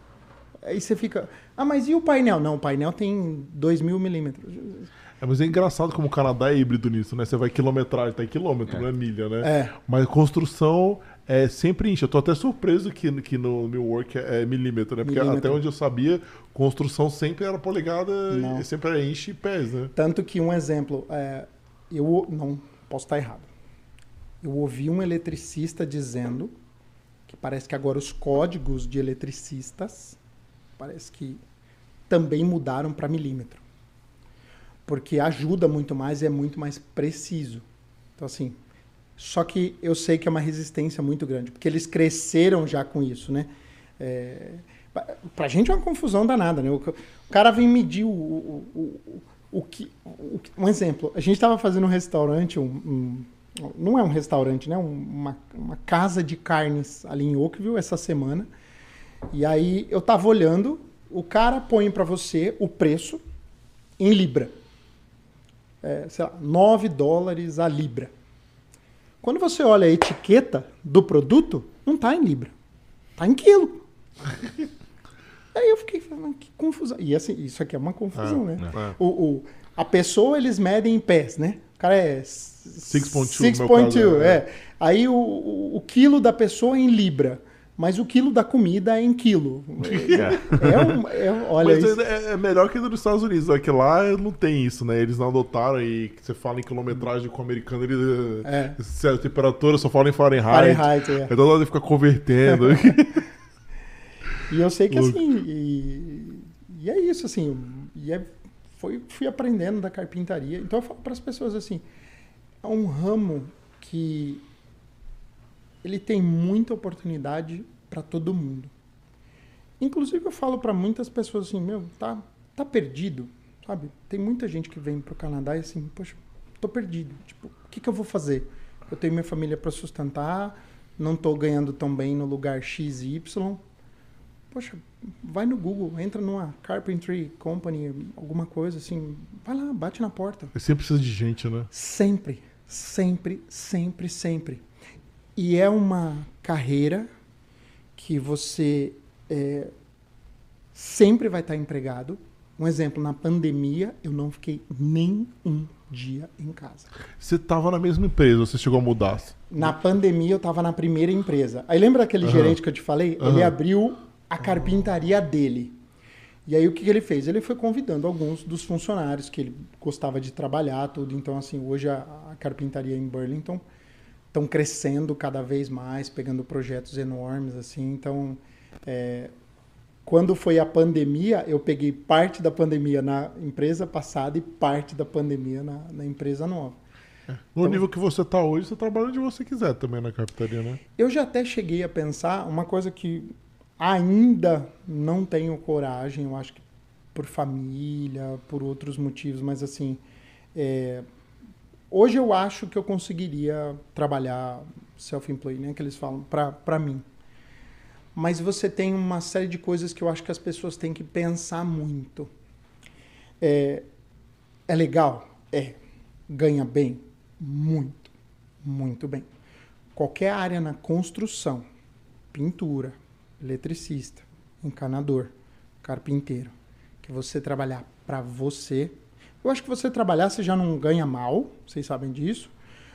Aí você fica, ah, mas e o painel? Não, o painel tem 2 mil milímetros. É, mas é engraçado como o Canadá é híbrido nisso, né? Você vai quilometragem, tá em quilômetro, é. não é milha, né? É. Mas construção é sempre incha. Eu tô até surpreso que, que no meu work é, é milímetro, né? Porque milímetro. até onde eu sabia, construção sempre era polegada, não. sempre era inch e pés, né? Tanto que um exemplo, é, eu não posso estar errado. Eu ouvi um eletricista dizendo que parece que agora os códigos de eletricistas parece que também mudaram para milímetro porque ajuda muito mais e é muito mais preciso. Então, assim, só que eu sei que é uma resistência muito grande, porque eles cresceram já com isso, né? É, pra gente é uma confusão danada, né? O, cara vem medir o, o, o, o que. O, um exemplo, a gente estava fazendo um restaurante, um, um, não é um restaurante, né? Uma, uma casa de carnes ali em Oakville essa semana. E aí eu tava olhando, o cara põe para você o preço em libra é, sei lá, 9 dólares a libra. Quando você olha a etiqueta do produto, não está em libra, está em quilo. Aí eu fiquei falando, que confusão. E assim, isso aqui é uma confusão, é, né? É. O, o, a pessoa, eles medem em pés, né? O cara é 6.2. 6.2, é. é. Aí o, o, o, quilo da pessoa é em libra mas o quilo da comida é em quilo. É, é um, é, olha mas é, é, melhor que nos Estados Unidos, é que lá não tem isso, né? Eles não adotaram e você fala em quilometragem com o americano, ele é. a temperatura só fala em Fahrenheit. Fahrenheit, é. Então ele fica convertendo. e eu sei que assim, e, e, é isso, assim, e é, foi, fui aprendendo da carpintaria. Então eu falo para as pessoas assim, é um ramo que ele tem muita oportunidade para todo mundo. Inclusive eu falo para muitas pessoas assim, meu, tá, tá perdido, sabe? Tem muita gente que vem para o Canadá e assim, poxa, tô perdido. Tipo, o que, que eu vou fazer? Eu tenho minha família para sustentar, não tô ganhando tão bem no lugar X e Y. Poxa, vai no Google, entra numa carpentry company, alguma coisa assim, vai lá, bate na porta. Você sempre precisa de gente, né? Sempre, sempre, sempre, sempre. E é uma carreira que você é, sempre vai estar empregado. Um exemplo, na pandemia, eu não fiquei nem um dia em casa. Você estava na mesma empresa, você chegou a mudar? Na pandemia, eu estava na primeira empresa. Aí lembra aquele uhum. gerente que eu te falei? Uhum. Ele abriu a carpintaria dele. E aí o que, que ele fez? Ele foi convidando alguns dos funcionários que ele gostava de trabalhar, tudo. Então, assim, hoje a, a carpintaria em Burlington estão crescendo cada vez mais, pegando projetos enormes, assim. Então, é, quando foi a pandemia, eu peguei parte da pandemia na empresa passada e parte da pandemia na, na empresa nova. É. No então, nível que você está hoje, você trabalha onde você quiser também na carpintaria, né? Eu já até cheguei a pensar uma coisa que ainda não tenho coragem, eu acho que por família, por outros motivos, mas assim, é, hoje eu acho que eu conseguiria trabalhar self-employed, né, que eles falam, para mim. Mas você tem uma série de coisas que eu acho que as pessoas têm que pensar muito. É, é legal? É. Ganha bem? Muito, muito bem. Qualquer área na construção, pintura, eletricista, encanador, carpinteiro, que você trabalhar para você. Eu acho que você trabalhar você já não ganha mal, vocês sabem disso,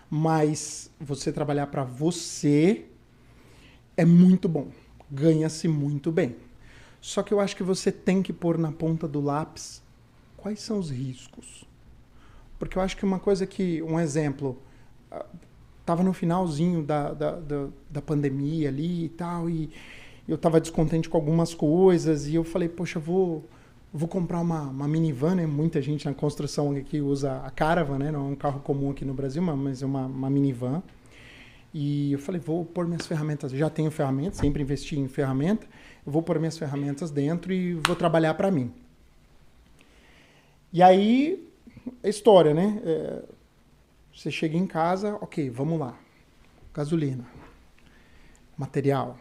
mas você trabalhar para você é muito bom, ganha-se muito bem. Só que eu acho que você tem que pôr na ponta do lápis quais são os riscos. Porque eu acho que uma coisa que, um exemplo, estava ah, no finalzinho da, da, da, da pandemia ali e tal, e eu estava descontente com algumas coisas e eu falei, poxa, vou vou comprar uma, uma minivan, né? Muita gente na construção aqui usa a Caravan, né? Não é um carro comum aqui no Brasil, mas é uma, uma minivan. E eu falei, vou pôr minhas ferramentas, já tenho ferramentas, sempre investi em ferramenta, eu vou pôr minhas ferramentas dentro e vou trabalhar para mim. E aí, a história, né? É, você chega em casa, ok, vamos lá. Gasolina, material,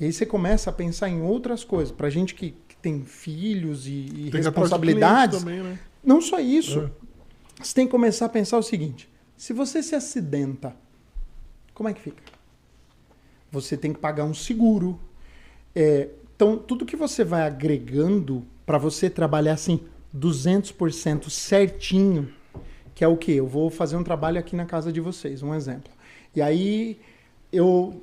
e aí você começa a pensar em outras coisas. Para gente que, que, tem filhos e, e tem responsabilidades. Também, né? Não só isso. É. Você tem que começar a pensar o seguinte: se você se acidenta, como é que fica? Você tem que pagar um seguro. É, então, tudo que você vai agregando para você trabalhar assim 200% certinho, que é o que? Eu vou fazer um trabalho aqui na casa de vocês, um exemplo. E aí eu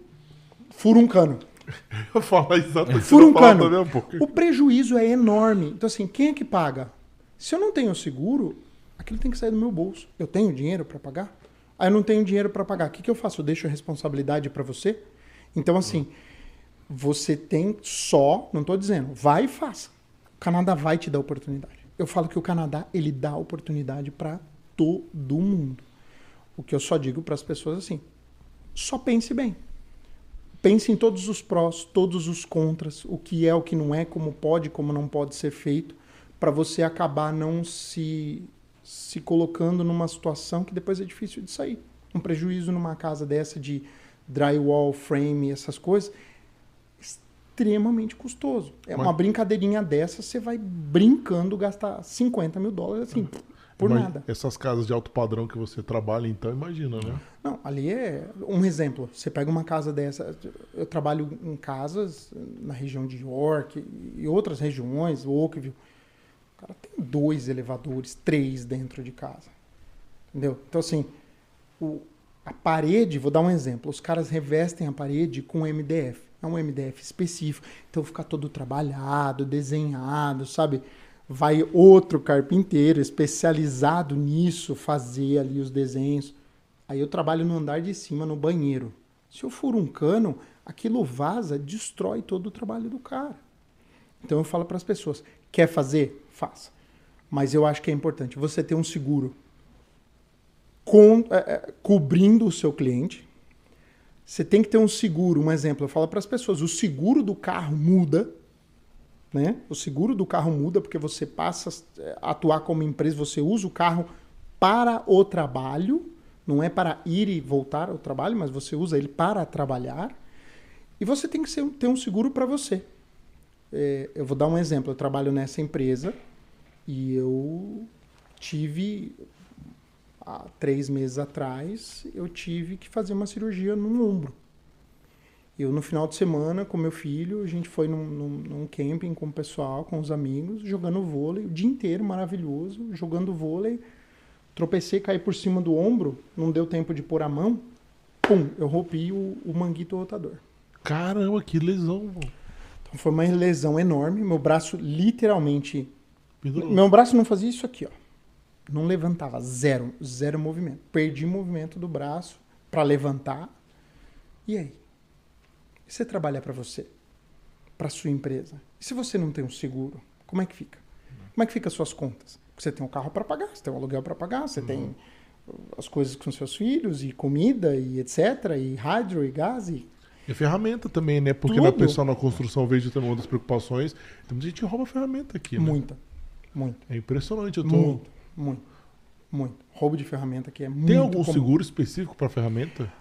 furo um cano. Eu falo exatamente. Fura um cano. O prejuízo é enorme. Então, assim, quem é que paga? Se eu não tenho seguro, aquilo tem que sair do meu bolso. Eu tenho dinheiro para pagar? Aí eu não tenho dinheiro para pagar. O que, que eu faço? Eu deixo a responsabilidade para você? Então, assim, você tem só, não estou dizendo, vai e faça. O Canadá vai te dar oportunidade. Eu falo que o Canadá, ele dá oportunidade para todo mundo. O que eu só digo para as pessoas assim, só pense bem. Pense em todos os prós, todos os contras, o que é, o que não é, como pode, como não pode ser feito, para você acabar não se, se colocando numa situação que depois é difícil de sair. Um prejuízo numa casa dessa de drywall, frame, essas coisas, extremamente custoso. É uma brincadeirinha dessa, você vai brincando gastar 50 mil dólares assim. Uhum por nada. Essas casas de alto padrão que você trabalha, então, imagina, né? Não, ali é um exemplo. Você pega uma casa dessa. Eu trabalho em casas na região de York e outras regiões, Oakville. O cara tem dois elevadores, três dentro de casa. Entendeu? Então, assim, o, a parede, vou dar um exemplo. Os caras revestem a parede com MDF. É um MDF específico. Então, fica todo trabalhado, desenhado, sabe? Vai outro carpinteiro especializado nisso fazer ali os desenhos. Aí eu trabalho no andar de cima, no banheiro. Se eu furo um cano, aquilo vaza, destrói todo o trabalho do cara. Então eu falo para as pessoas: quer fazer? Faça. Mas eu acho que é importante você ter um seguro com, é, é, cobrindo o seu cliente, Você tem que ter um seguro. Um exemplo, eu falo para as pessoas: o seguro do carro muda. Né? O seguro do carro muda porque você passa a atuar como empresa, você usa o carro para o trabalho, não é para ir e voltar ao trabalho, mas você usa ele para trabalhar. E você tem que ser, ter um seguro para você. É, eu vou dar um exemplo. Eu trabalho nessa empresa e eu tive há três meses atrás eu tive que fazer uma cirurgia no ombro. Eu, no final de semana, com meu filho, a gente foi num, num, num, camping com o pessoal, com os amigos, jogando vôlei, o dia inteiro, maravilhoso, jogando vôlei. Tropecei, caí por cima do ombro, não deu tempo de pôr a mão, pum, eu rompi o, o manguito rotador. Caramba, que lesão, Então foi uma lesão enorme, meu braço literalmente... Meu braço não fazia isso aqui, ó. Não levantava, zero, zero movimento. Perdi movimento do braço para levantar. E aí? E você trabalhar para você? Para sua empresa? E se você não tem um seguro, como é que fica? Como é que fica as suas contas? Você tem um carro para pagar, você tem um aluguel para pagar, você uhum. tem as coisas com seus filhos e comida e etc, e rádio e gás e e ferramenta também, né? Porque Tudo. na pessoa na construção vejo também uma das preocupações. Tem muita gente que rouba ferramenta aqui, né? Muita. Muita. É impressionante. Eu tô... Muito, muito, muito. Roubo de ferramenta aqui é muito Tem algum comum. seguro específico para ferramenta?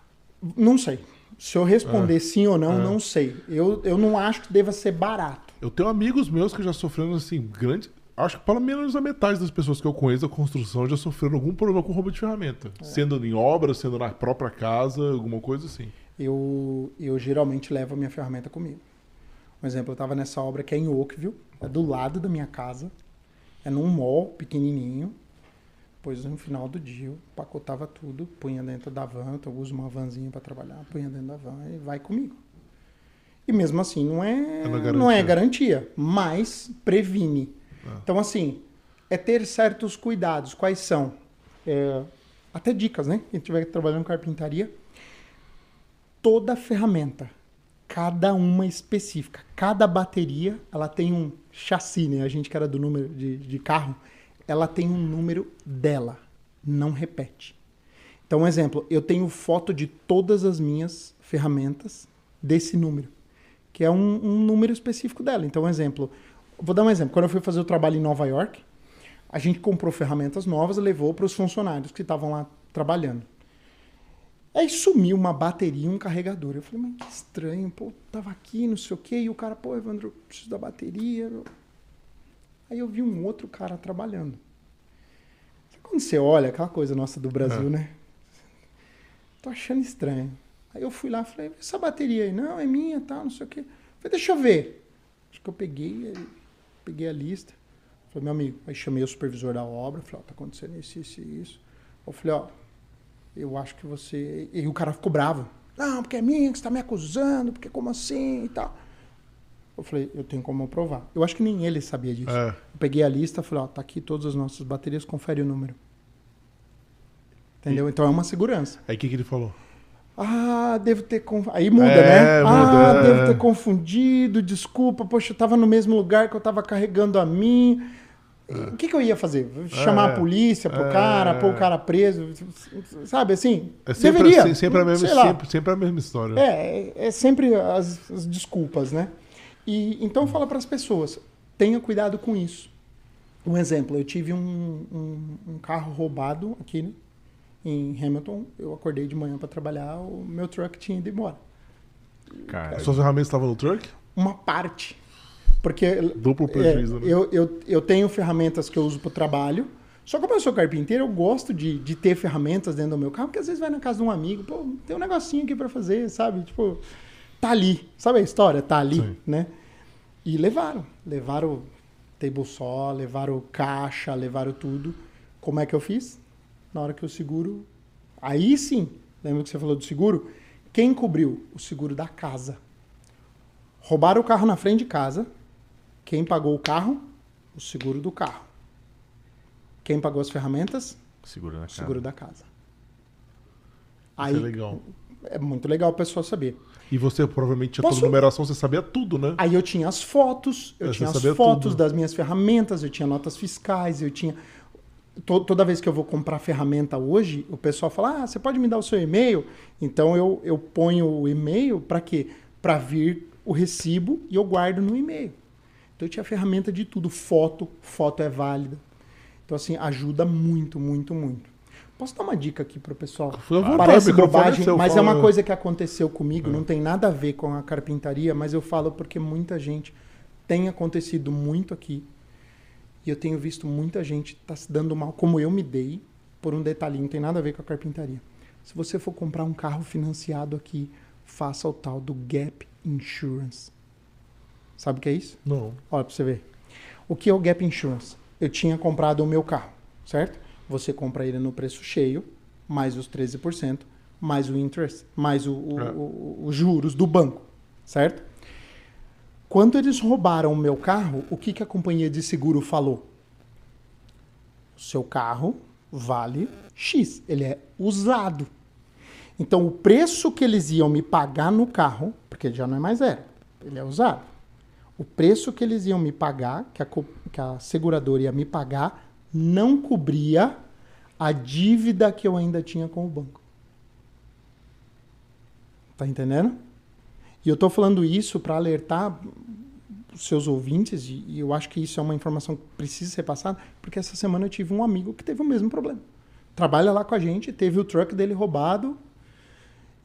Não sei. Se eu responder é. sim ou não, é. não sei. Eu, eu não acho que deva ser barato. Eu tenho amigos meus que já sofreram, assim, grande. Acho que pelo menos a metade das pessoas que eu conheço da construção já sofreram algum problema com roubo de ferramenta. É. Sendo em obra, sendo na própria casa, alguma coisa assim. Eu, eu geralmente levo a minha ferramenta comigo. Um exemplo, eu estava nessa obra que é em Oakville, é do lado da minha casa. É num mall pequenininho. Pois no final do dia eu pacotava tudo, punha dentro da van, então eu uso uma vanzinha para trabalhar, punha dentro da van e vai comigo. E mesmo assim não é, é não é garantia, mas previne. Ah. Então assim, é ter certos cuidados. Quais são? É, até dicas, né? Quem estiver trabalhando em carpintaria, toda ferramenta, cada uma específica, cada bateria, ela tem um chassi, né? A gente que era do número de, de carro, ela tem um número dela, não repete. Então, um exemplo, eu tenho foto de todas as minhas ferramentas desse número, que é um, um número específico dela. Então, um exemplo, vou dar um exemplo. Quando eu fui fazer o trabalho em Nova York, a gente comprou ferramentas novas levou para os funcionários que estavam lá trabalhando. Aí sumiu uma bateria e um carregador. Eu falei, mas que estranho, pô, tava aqui, não sei o quê. E o cara, pô, Evandro, preciso da bateria. Aí eu vi um outro cara trabalhando. Quando você olha, aquela coisa nossa do Brasil, é. né? Tô achando estranho. Aí eu fui lá e falei, essa bateria aí, não, é minha, tal, tá, não sei o quê. falei, deixa eu ver. Acho que eu peguei, peguei a lista. Falei, meu amigo, aí chamei o supervisor da obra, falei, ó, oh, tá acontecendo isso, isso e isso. Eu falei, ó, eu acho que você. E o cara ficou bravo. Não, porque é minha, que você tá me acusando, porque como assim e tal. Eu falei, eu tenho como provar. Eu acho que nem ele sabia disso. É. Eu peguei a lista e falei, ó, tá aqui todas as nossas baterias, confere o número. Entendeu? E... Então é uma segurança. Aí o que, que ele falou? Ah, devo ter confundido. Aí muda, é, né? Muda, ah, é. devo ter confundido, desculpa, poxa, eu tava no mesmo lugar que eu tava carregando a mim. É. O que, que eu ia fazer? Chamar é, a polícia pro é, cara, pôr o cara preso, sabe assim? É sempre, deveria. Sempre a, mesma, sempre, sempre a mesma história. É, é sempre as, as desculpas, né? E então fala para as pessoas, tenha cuidado com isso. Um exemplo, eu tive um, um, um carro roubado aqui né, em Hamilton. Eu acordei de manhã para trabalhar, o meu truck tinha ido embora. Cara, suas ferramentas estavam no truck? Uma parte. Porque Duplo prejuízo, é, né? eu, eu, eu tenho ferramentas que eu uso para o trabalho. Só que como eu sou carpinteiro, eu gosto de, de ter ferramentas dentro do meu carro, porque às vezes vai na casa de um amigo, pô, tem um negocinho aqui para fazer, sabe? Tipo, tá ali. Sabe a história? Tá ali, Sim. né? E levaram. Levaram table saw, levaram caixa, levaram tudo. Como é que eu fiz? Na hora que o seguro... Aí sim, lembra que você falou do seguro? Quem cobriu? O seguro da casa. Roubaram o carro na frente de casa. Quem pagou o carro? O seguro do carro. Quem pagou as ferramentas? Seguro da casa. Seguro da casa. Aí, Isso é legal. É muito legal a pessoa saber. E você provavelmente tinha Posso... toda a numeração, você sabia tudo, né? Aí eu tinha as fotos, eu você tinha as fotos tudo. das minhas ferramentas, eu tinha notas fiscais, eu tinha. to- toda vez que eu vou comprar ferramenta hoje, o pessoal fala: ah, você pode me dar o seu e-mail? Então eu, eu ponho o e-mail para quê? Para vir o recibo e eu guardo no e-mail. Então eu tinha ferramenta de tudo, foto, foto é válida. Então, assim, ajuda muito, muito, muito. Posso dar uma dica aqui pro pessoal? Vontade, Parece é bobagem, mas é fala. uma coisa que aconteceu comigo, não tem nada a ver com a carpintaria, mas eu falo porque muita gente tem acontecido muito aqui. E eu tenho visto muita gente tá se dando mal, como eu me dei, por um detalhinho, não tem nada a ver com a carpintaria. Se você for comprar um carro financiado aqui, faça o tal do Gap Insurance. Sabe o que é isso? Não. Olha pra você ver. O que é o Gap Insurance? Eu tinha comprado o meu carro, certo? Você compra ele no preço cheio, mais os 13%, mais o interest, mais o, o- É. os juros do banco, certo? Quando eles roubaram o meu carro, o que, que a companhia de seguro falou? O seu carro vale X, ele é usado. Então, o preço que eles iam me pagar no carro, porque ele já não é mais zero, ele é usado. O preço que eles iam me pagar, que a, que a seguradora ia me pagar, não cobria a dívida que eu ainda tinha com o banco. Tá entendendo? E eu tô falando isso para alertar os seus ouvintes, e, e eu acho que isso é uma informação que precisa ser passada, porque essa semana eu tive um amigo que teve o mesmo problema. Trabalha lá com a gente, teve o truck dele roubado.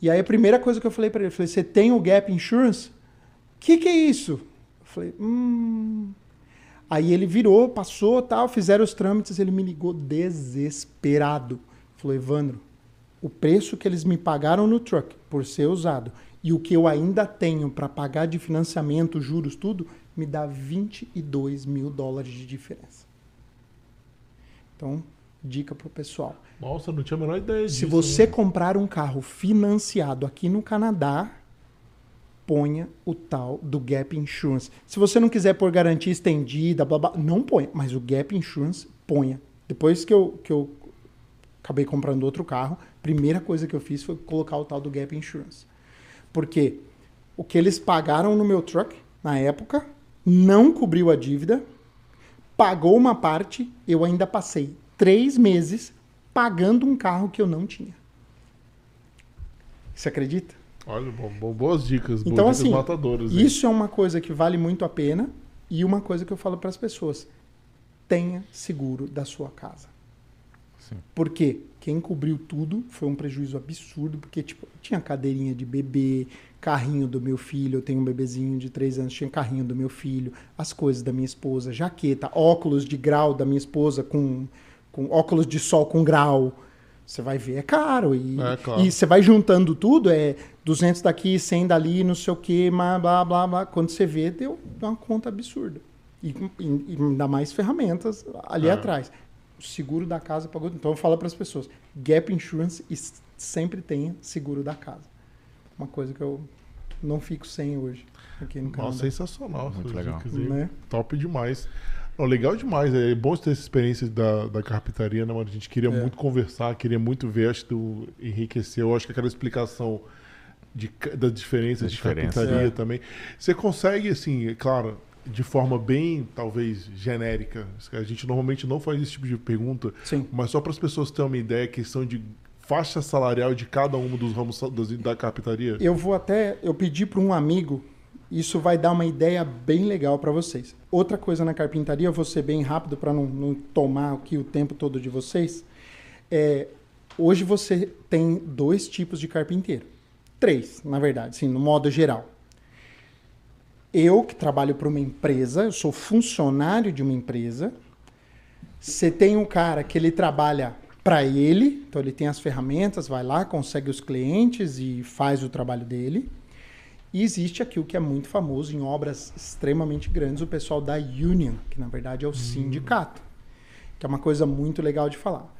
E aí a primeira coisa que eu falei para ele, eu falei: "Você tem o Gap Insurance?" que que é isso? Eu falei, hum. Aí ele virou, passou, tal, fizeram os trâmites, ele me ligou desesperado. Falou, Evandro, o preço que eles me pagaram no truck por ser usado e o que eu ainda tenho para pagar de financiamento, juros, tudo, me dá 22 mil dólares de diferença. Então, dica pro pessoal. Nossa, não tinha a menor ideia disso. Se você né? comprar um carro financiado aqui no Canadá, ponha o tal do Gap Insurance. Se você não quiser pôr garantia estendida, blá, blá, não ponha, mas o Gap Insurance ponha. Depois que eu, que eu acabei comprando outro carro, primeira coisa que eu fiz foi colocar o tal do Gap Insurance. Porque o que eles pagaram no meu truck na época não cobriu a dívida, pagou uma parte, eu ainda passei três meses pagando um carro que eu não tinha. Você acredita? Olha, bom, bom, boas dicas. Então, boas assim, dicas matadoras. hein? Isso é uma coisa que vale muito a pena e uma coisa que eu falo para as pessoas: tenha seguro da sua casa. Sim. Porque quem cobriu tudo foi um prejuízo absurdo, porque tipo, tinha cadeirinha de bebê, carrinho do meu filho, eu tenho um bebezinho de 3 anos, tinha carrinho do meu filho, as coisas da minha esposa, jaqueta, óculos de grau da minha esposa com, com óculos de sol com grau. Você vai ver, é caro. E, É, claro. e você vai juntando tudo, é 200 daqui, 100 dali, não sei o quê, blá, blá, blá, blá. Quando você vê, deu uma conta absurda. E, e, e ainda mais ferramentas ali É. atrás. O seguro da casa pagou. Então eu falo para as pessoas: Gap Insurance e sempre tenha seguro da casa. Uma coisa que eu não fico sem hoje aqui no Canadá. Nossa, sensacional. Muito legal. Né? Top demais. Não, legal demais. É bom ter essa experiência da, da carpintaria, né, mano? A gente queria É. muito conversar, queria muito ver. Acho que tu enriqueceu. Acho que aquela explicação de, da diferença Da de diferença. carpintaria É. também. Você consegue, assim, é claro, de forma bem, talvez, genérica. A gente normalmente não faz esse tipo de pergunta, Sim. mas só para as pessoas terem uma ideia, questão de faixa salarial de cada um dos ramos da carpintaria. Eu vou até. Eu pedi para um amigo, isso vai dar uma ideia bem legal para vocês. Outra coisa na carpintaria, eu vou ser bem rápido para não, não tomar aqui o tempo todo de vocês. É, hoje você tem dois tipos de carpinteiro. Três, na verdade, sim, no modo geral. Eu, que trabalho para uma empresa, eu sou funcionário de uma empresa. Você tem um cara que ele trabalha para ele, então ele tem as ferramentas, vai lá, consegue os clientes e faz o trabalho dele. E existe aqui o que é muito famoso em obras extremamente grandes, o pessoal da Union, que na verdade é o sindicato, que é uma coisa muito legal de falar.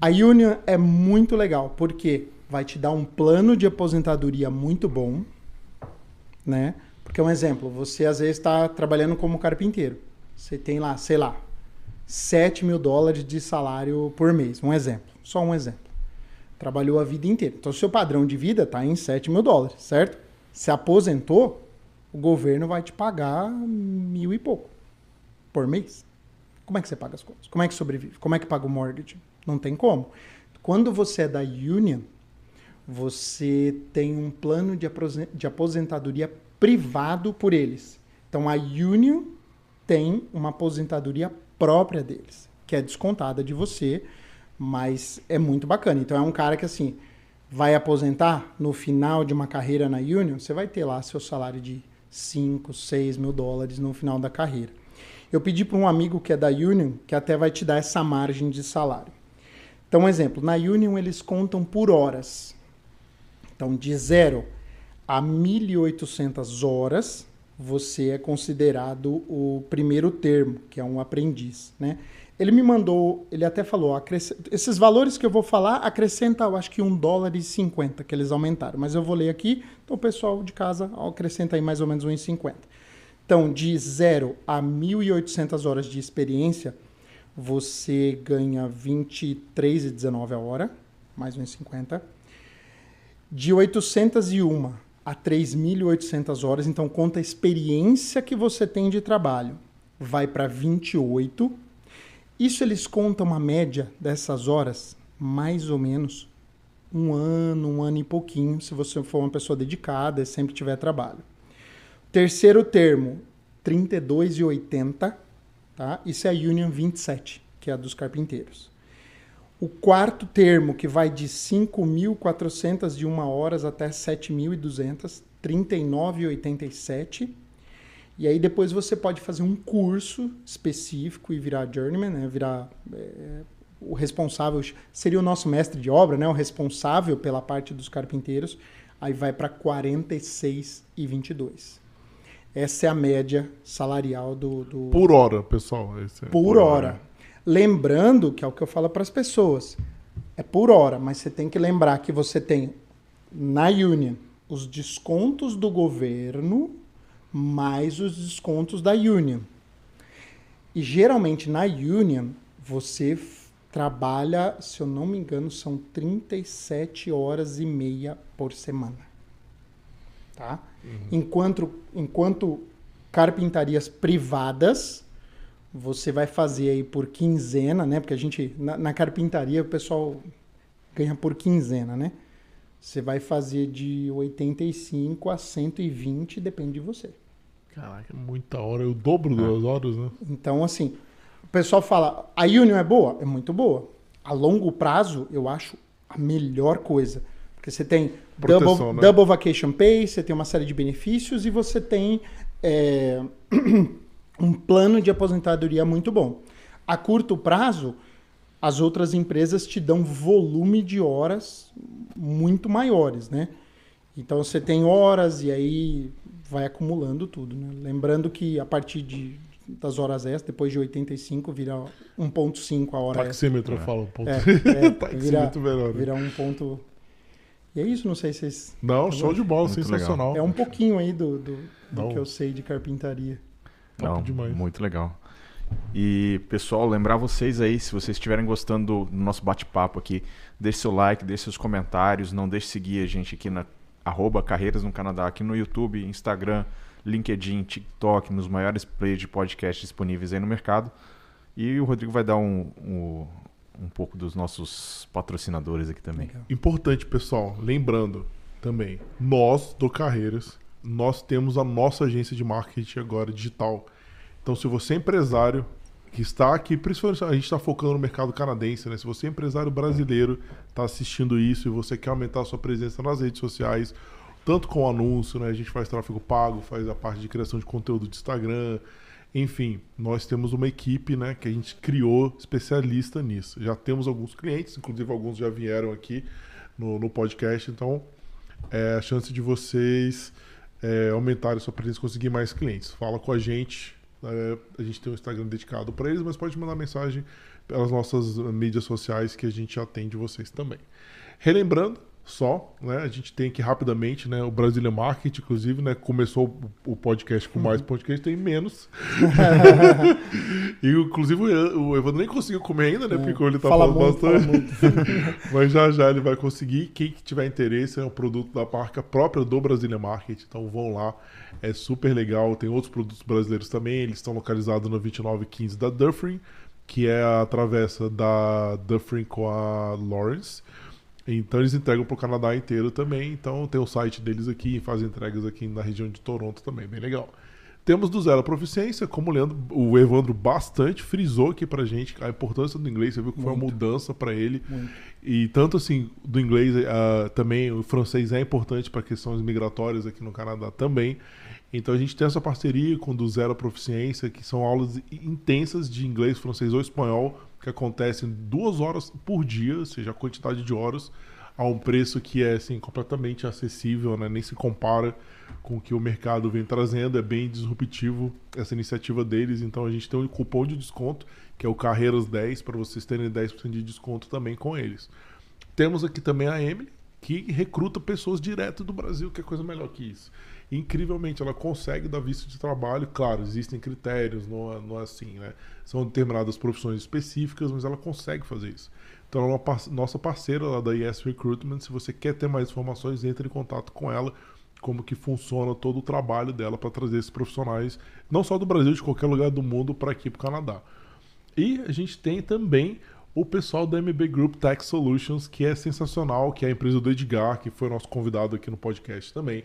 A Union é muito legal, porque vai te dar um plano de aposentadoria muito bom, né? Porque um exemplo, você às vezes está trabalhando como carpinteiro. Você tem lá, sei lá, 7 mil dólares de salário por mês. Um exemplo, só um exemplo. Trabalhou a vida inteira. Então, seu padrão de vida está em 7 mil dólares, certo? Se aposentou, o governo vai te pagar mil e pouco por mês. Como é que você paga as contas? Como é que sobrevive? Como é que paga o mortgage? Não tem como. Quando você é da Union, você tem um plano de aposentadoria privado por eles. Então a Union tem uma aposentadoria própria deles, que é descontada de você, mas é muito bacana. Então é um cara que assim vai aposentar no final de uma carreira na Union, você vai ter lá seu salário de 5, 6 mil dólares no final da carreira. Eu pedi para um amigo que é da Union, que até vai te dar essa margem de salário. Então, um exemplo, na Union eles contam por horas. Então, de zero a 1.800 horas, você é considerado o primeiro termo, que é um aprendiz, né? Ele me mandou, ele até falou, esses valores que eu vou falar, acrescenta, eu acho que um dólar e 50 que eles aumentaram. Mas eu vou ler aqui, então o pessoal de casa acrescenta aí mais ou menos 1,50. Então, de 0 a 1.800 horas de experiência, você ganha 23,19 a hora, mais 1,50. De 801 a 3.800 horas, então conta a experiência que você tem de trabalho, vai para 28 isso eles contam uma média dessas horas, mais ou menos um ano, um ano e pouquinho, se você for uma pessoa dedicada e sempre tiver trabalho. Terceiro termo, 32,80, tá? Isso é a Union 27, que é a dos carpinteiros. O quarto termo, que vai de 5.401 horas até 7.200, 39,87. E aí depois você pode fazer um curso específico e virar journeyman, né? Virar é, o responsável, seria o nosso mestre de obra, né? O responsável pela parte dos carpinteiros. Aí vai para 46 e 22. Essa é a média salarial do, do... por hora, pessoal. É por, por hora. hora. Lembrando que é o que eu falo para as pessoas. É por hora, mas você tem que lembrar que você tem na Union os descontos do governo mais os descontos da Union. E geralmente na Union você trabalha, se eu não me engano, são 37 horas e meia por semana. Tá? Uhum. Enquanto, enquanto carpintarias privadas, você vai fazer aí por quinzena, né? Porque a gente, na, na carpintaria, o pessoal ganha por quinzena, né? Você vai fazer de 85 a 120, depende de você. Caraca, muita hora, é o dobro das horas, né? Então, assim, o pessoal fala, a Union é boa? É muito boa. A longo prazo, eu acho a melhor coisa. Porque você tem Proteção, double, né? double vacation pay, você tem uma série de benefícios e você tem é, um plano de aposentadoria muito bom. A curto prazo, as outras empresas te dão volume de horas muito maiores, né? Então você tem horas e aí vai acumulando tudo. Né? Lembrando que a partir de, das horas extras, depois de 85, vira 1.5 a hora Taxímetro, extra. fala. Ponto. É, é, Taxímetro vira, vira um ponto... E é isso, não sei se vocês... Não, show de bola, muito sensacional. Legal. É um pouquinho aí do, do, do que eu sei de carpintaria. Não, demais. Muito legal. E, pessoal, lembrar vocês aí, se vocês estiverem gostando do nosso bate-papo aqui, deixe seu like, deixe seus comentários, não deixe de seguir a gente aqui na arroba Carreiras no Canadá, aqui no YouTube, Instagram, LinkedIn, TikTok, nos maiores players de podcast disponíveis aí no mercado. E o Rodrigo vai dar um, um, um pouco dos nossos patrocinadores aqui também. Importante, pessoal, lembrando também, nós do Carreiras, nós temos a nossa agência de marketing agora digital. Então, se você é empresário, que está aqui, principalmente a gente está focando no mercado canadense, né? Se você é empresário brasileiro, está assistindo isso e você quer aumentar a sua presença nas redes sociais, tanto com anúncio, né? A gente faz tráfego pago, faz a parte de criação de conteúdo de Instagram, enfim, nós temos uma equipe, né, que a gente criou especialista nisso. Já temos alguns clientes, inclusive alguns já vieram aqui no, no podcast, então é a chance de vocês é, aumentarem a sua presença conseguir mais clientes. Fala com a gente, a gente tem um Instagram dedicado para eles, mas pode mandar mensagem pelas nossas mídias sociais que a gente atende vocês também. Relembrando, só, né? A gente tem aqui rapidamente, né? O Brasília Market, inclusive, né? Começou o podcast com mais podcast, tem menos. e inclusive o Evandro nem conseguiu comer ainda, né? É, porque ele tá falando muito, bastante. Mas já já ele vai conseguir. Quem tiver interesse é um produto da marca própria do Brasília Market. Então vão lá. É super legal. Tem outros produtos brasileiros também. Eles estão localizados no 2915 da Dufferin, que é a travessa da Dufferin com a Lawrence. Então eles entregam para o Canadá inteiro também. Então tem o site deles aqui, fazem entregas aqui na região de Toronto também, bem legal. Temos do zero a proficiência, como o, Leandro, o Evandro bastante frisou aqui pra gente a importância do inglês. Você viu que Muito. foi uma mudança para ele. Muito. E tanto assim, do inglês uh, também, o francês é importante para questões migratórias aqui no Canadá também. Então a gente tem essa parceria com do zero a proficiência, que são aulas intensas de inglês, francês ou espanhol que acontecem duas horas por dia, ou seja, a quantidade de horas, a um preço que é assim, completamente acessível, né? nem se compara com o que o mercado vem trazendo, é bem disruptivo essa iniciativa deles, então a gente tem um cupom de desconto, que é o Carreiras 10, para vocês terem 10% de desconto também com eles. Temos aqui também a Emily, que recruta pessoas direto do Brasil, que é coisa melhor que isso incrivelmente ela consegue dar visto de trabalho. Claro, existem critérios, não é, não é assim, né? São determinadas profissões específicas, mas ela consegue fazer isso. Então, ela é uma nossa parceira lá da Yes Recruitment. Se você quer ter mais informações, entre em contato com ela. Como que funciona todo o trabalho dela para trazer esses profissionais, não só do Brasil, de qualquer lugar do mundo, para aqui para o Canadá. E a gente tem também o pessoal da MB Group Tech Solutions, que é sensacional, que é a empresa do Edgar, que foi nosso convidado aqui no podcast também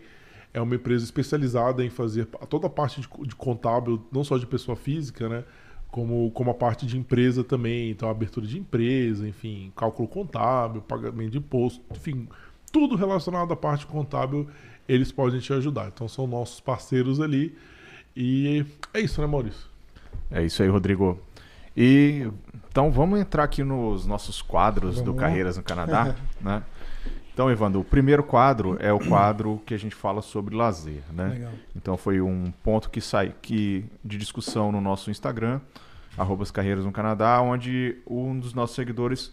é uma empresa especializada em fazer toda a parte de, de contábil, não só de pessoa física, né? Como, como a parte de empresa também, então abertura de empresa, enfim, cálculo contábil, pagamento de imposto, enfim, tudo relacionado à parte contábil, eles podem te ajudar. Então são nossos parceiros ali. E é isso, né, Maurício? É isso aí, Rodrigo. E então vamos entrar aqui nos nossos quadros vamos do lá. Carreiras no Canadá, né? Então, Evandro, o primeiro quadro é o quadro que a gente fala sobre lazer, né? Legal. Então foi um ponto que sai que, de discussão no nosso Instagram, arroba carreiras no Canadá, onde um dos nossos seguidores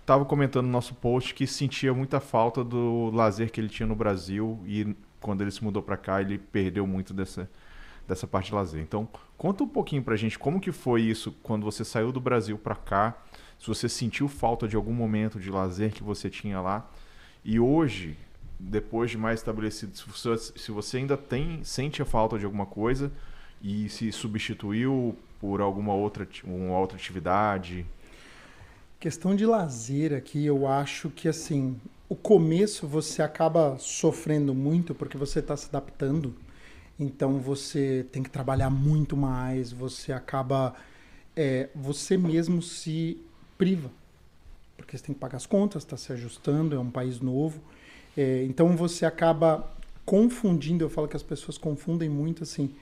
estava comentando no nosso post que sentia muita falta do lazer que ele tinha no Brasil e quando ele se mudou para cá ele perdeu muito dessa, dessa parte de lazer. Então, conta um pouquinho pra gente como que foi isso quando você saiu do Brasil para cá, se você sentiu falta de algum momento de lazer que você tinha lá e hoje, depois de mais estabelecido, se você ainda tem sente a falta de alguma coisa e se substituiu por alguma outra, uma outra atividade? Questão de lazer aqui, eu acho que assim, o começo você acaba sofrendo muito porque você está se adaptando. Então você tem que trabalhar muito mais, você acaba. É, você mesmo se priva porque você tem que pagar as contas, está se ajustando, é um país novo. É, então você acaba confundindo, eu falo que as pessoas confundem muito assim,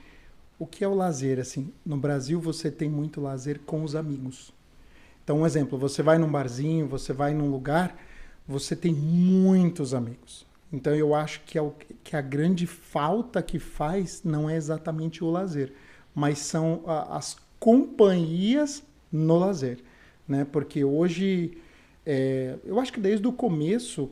o que é o lazer? Assim, no Brasil você tem muito lazer com os amigos. Então, um exemplo, você vai num barzinho, você vai num lugar, você tem muitos amigos. Então eu acho que, é o, que a grande falta que faz não é exatamente o lazer, mas são a, as companhias no lazer. Né? Porque hoje é, eu acho que desde o começo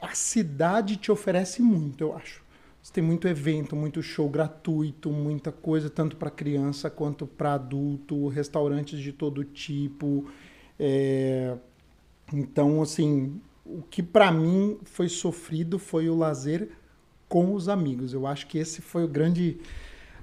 a cidade te oferece muito, eu acho. Você tem muito evento, muito show gratuito, muita coisa, tanto para criança quanto para adulto, restaurantes de todo tipo. É... Então, assim, o que para mim foi sofrido foi o lazer com os amigos. Eu acho que esse foi o grande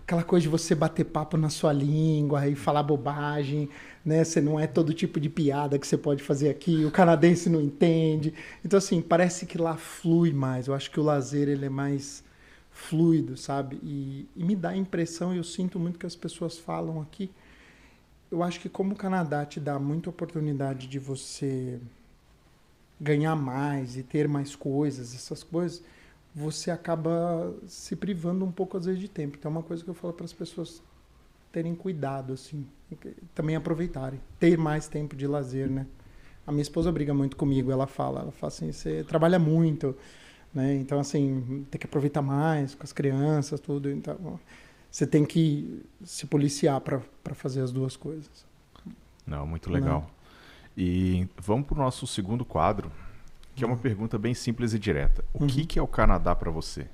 aquela coisa de você bater papo na sua língua e falar bobagem, né? Você não é todo tipo de piada que você pode fazer aqui, o canadense não entende. Então, assim, parece que lá flui mais. Eu acho que o lazer ele é mais fluido, sabe? E, e me dá a impressão, e eu sinto muito que as pessoas falam aqui, eu acho que como o Canadá te dá muita oportunidade de você ganhar mais e ter mais coisas, essas coisas, você acaba se privando um pouco às vezes de tempo. Então é uma coisa que eu falo para as pessoas terem cuidado assim, também aproveitarem, ter mais tempo de lazer, né? A minha esposa briga muito comigo, ela fala, ela fala assim, você trabalha muito, né? Então assim, tem que aproveitar mais com as crianças, tudo, então você tem que se policiar para fazer as duas coisas. Não, muito legal. Não. E vamos para o nosso segundo quadro, que é uma pergunta bem simples e direta. O uhum. que, que é o Canadá para você?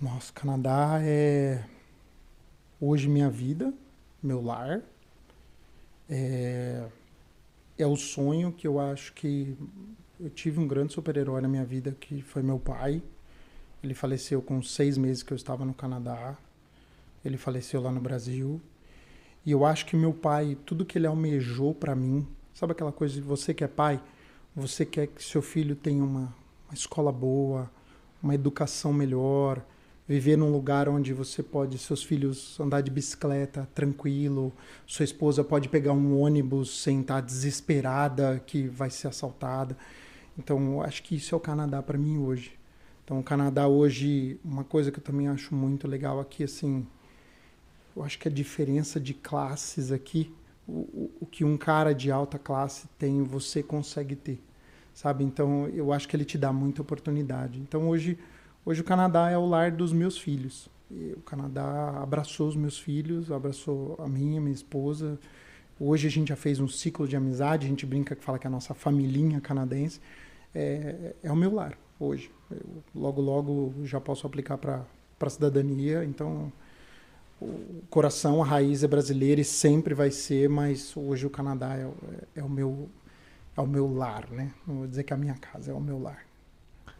Nossa, Canadá é hoje minha vida, meu lar. É, é o sonho que eu acho que eu tive um grande super-herói na minha vida, que foi meu pai. Ele faleceu com seis meses que eu estava no Canadá. Ele faleceu lá no Brasil. E eu acho que meu pai, tudo que ele almejou para mim, sabe aquela coisa de você que é pai, você quer que seu filho tenha uma, uma escola boa, uma educação melhor, viver num lugar onde você pode, seus filhos andar de bicicleta tranquilo, sua esposa pode pegar um ônibus sem estar desesperada que vai ser assaltada. Então, acho que isso é o Canadá para mim hoje. Então, o Canadá hoje, uma coisa que eu também acho muito legal aqui, assim, eu acho que a diferença de classes aqui, o, o, o que um cara de alta classe tem, você consegue ter, sabe? Então, eu acho que ele te dá muita oportunidade. Então, hoje Hoje o Canadá é o lar dos meus filhos. E o Canadá abraçou os meus filhos, abraçou a minha, minha esposa. Hoje a gente já fez um ciclo de amizade, a gente brinca que fala que é a nossa familhinha canadense é, é o meu lar hoje. Eu, logo, logo já posso aplicar para a cidadania, então o coração, a raiz é brasileira e sempre vai ser, mas hoje o Canadá é, é, é o meu é o meu lar, né? Não vou dizer que é a minha casa, é o meu lar.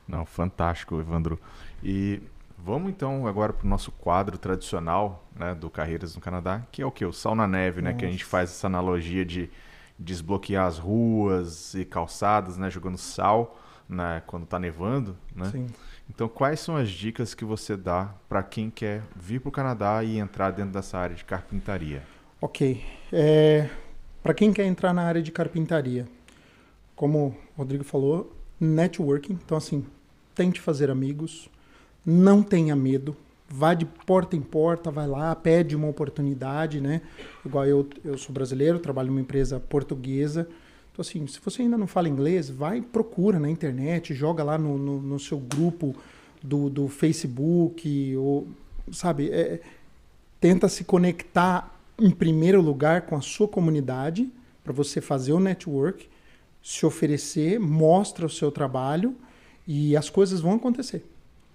Não, fantástico, Evandro. E vamos então agora para o nosso quadro tradicional né, do Carreiras no Canadá, que é o que? O sal na neve, né? Que a gente faz essa analogia de desbloquear as ruas e calçadas, né? Jogando sal né, quando está nevando, né? Sim. Então, quais são as dicas que você dá para quem quer vir para o Canadá e entrar dentro dessa área de carpintaria? Ok. É, para quem quer entrar na área de carpintaria, como o Rodrigo falou, networking. Então, assim, tente fazer amigos, não tenha medo, vá de porta em porta, vai lá, pede uma oportunidade, né? Igual eu, eu sou brasileiro, trabalho numa empresa portuguesa. Então, assim, se você ainda não fala inglês, vai procura na internet, joga lá no, no, no seu grupo do, do Facebook, ou, sabe, é, tenta se conectar em primeiro lugar com a sua comunidade para você fazer o network se oferecer, mostra o seu trabalho e as coisas vão acontecer.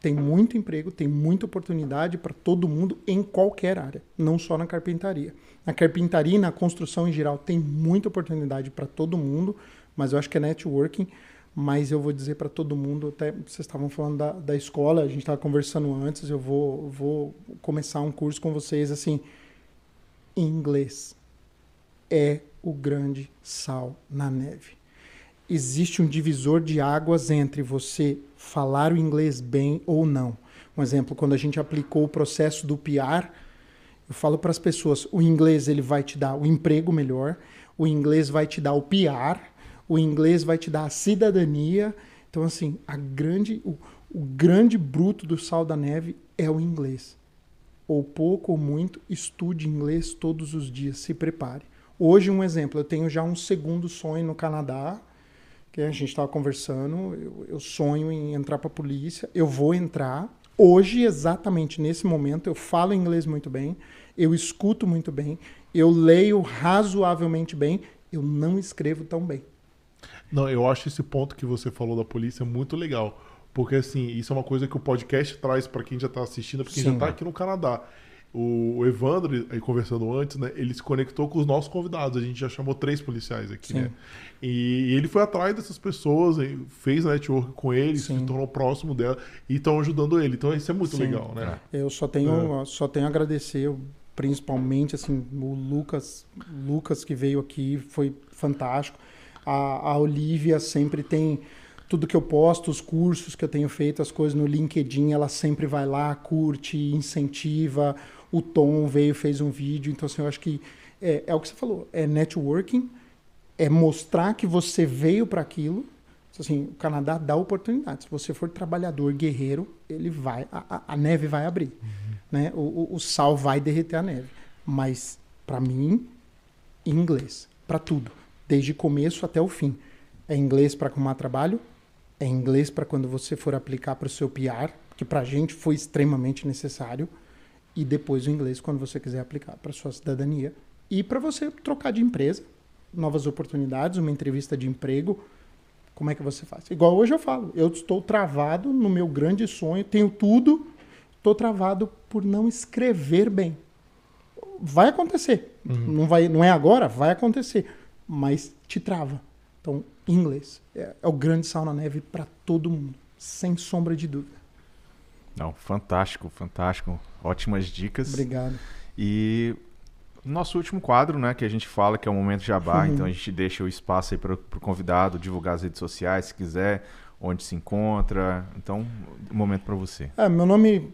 Tem muito emprego, tem muita oportunidade para todo mundo em qualquer área, não só na carpintaria. Na carpintaria e na construção em geral tem muita oportunidade para todo mundo, mas eu acho que é networking. Mas eu vou dizer para todo mundo, até vocês estavam falando da, da escola, a gente estava conversando antes, eu vou, vou começar um curso com vocês assim, em inglês. É o grande sal na neve existe um divisor de águas entre você falar o inglês bem ou não. Um exemplo, quando a gente aplicou o processo do PR, eu falo para as pessoas, o inglês ele vai te dar o emprego melhor, o inglês vai te dar o PR, o inglês vai te dar a cidadania. Então assim, a grande o, o grande bruto do sal da neve é o inglês. Ou pouco ou muito, estude inglês todos os dias, se prepare. Hoje, um exemplo, eu tenho já um segundo sonho no Canadá, que a gente estava conversando, eu, eu sonho em entrar para a polícia, eu vou entrar. Hoje, exatamente nesse momento, eu falo inglês muito bem, eu escuto muito bem, eu leio razoavelmente bem, eu não escrevo tão bem. Não, eu acho esse ponto que você falou da polícia muito legal. Porque, assim, isso é uma coisa que o podcast traz para quem já está assistindo, para quem Sim. já está aqui no Canadá. O Evandro, aí conversando antes, né, ele se conectou com os nossos convidados. A gente já chamou três policiais aqui, Sim. né? E, ele foi atrás dessas pessoas, fez network com eles, Sim. se tornou próximo dela e estão ajudando ele. Então isso é muito legal, né? Eu só tenho, é. só tenho a agradecer, principalmente assim, o Lucas, Lucas que veio aqui, foi fantástico. A, a Olivia sempre tem tudo que eu posto, os cursos que eu tenho feito, as coisas no LinkedIn, ela sempre vai lá, curte, incentiva o Tom veio fez um vídeo. Então, assim, eu acho que é, é o que você falou, é networking, é mostrar que você veio para aquilo. Assim, o Canadá dá oportunidade. Se você for trabalhador, guerreiro, ele vai, a, a neve vai abrir, uhum. Né? O, o, sal vai derreter a neve. Mas para mim, inglês, para tudo, desde começo até o fim. É inglês para arrumar trabalho, é inglês para quando você for aplicar para o seu PR, que para a gente foi extremamente necessário e depois o inglês quando você quiser aplicar para sua cidadania e para você trocar de empresa. novas oportunidades, uma entrevista de emprego, como é que você faz? Igual hoje eu falo, eu estou travado no meu grande sonho, tenho tudo, estou travado por não escrever bem. Vai acontecer. Uhum. Não, vai, não é agora, vai acontecer. Mas te trava. Então, inglês é, é o grande sal na neve para todo mundo, sem sombra de dúvida. Não, fantástico, fantástico. Ótimas dicas. Obrigado. E nosso último quadro, né, que a gente fala que é o momento jabá, uhum. então a gente deixa o espaço aí para o convidado divulgar as redes sociais, se quiser, onde se encontra. Então, um momento para você. É, meu nome,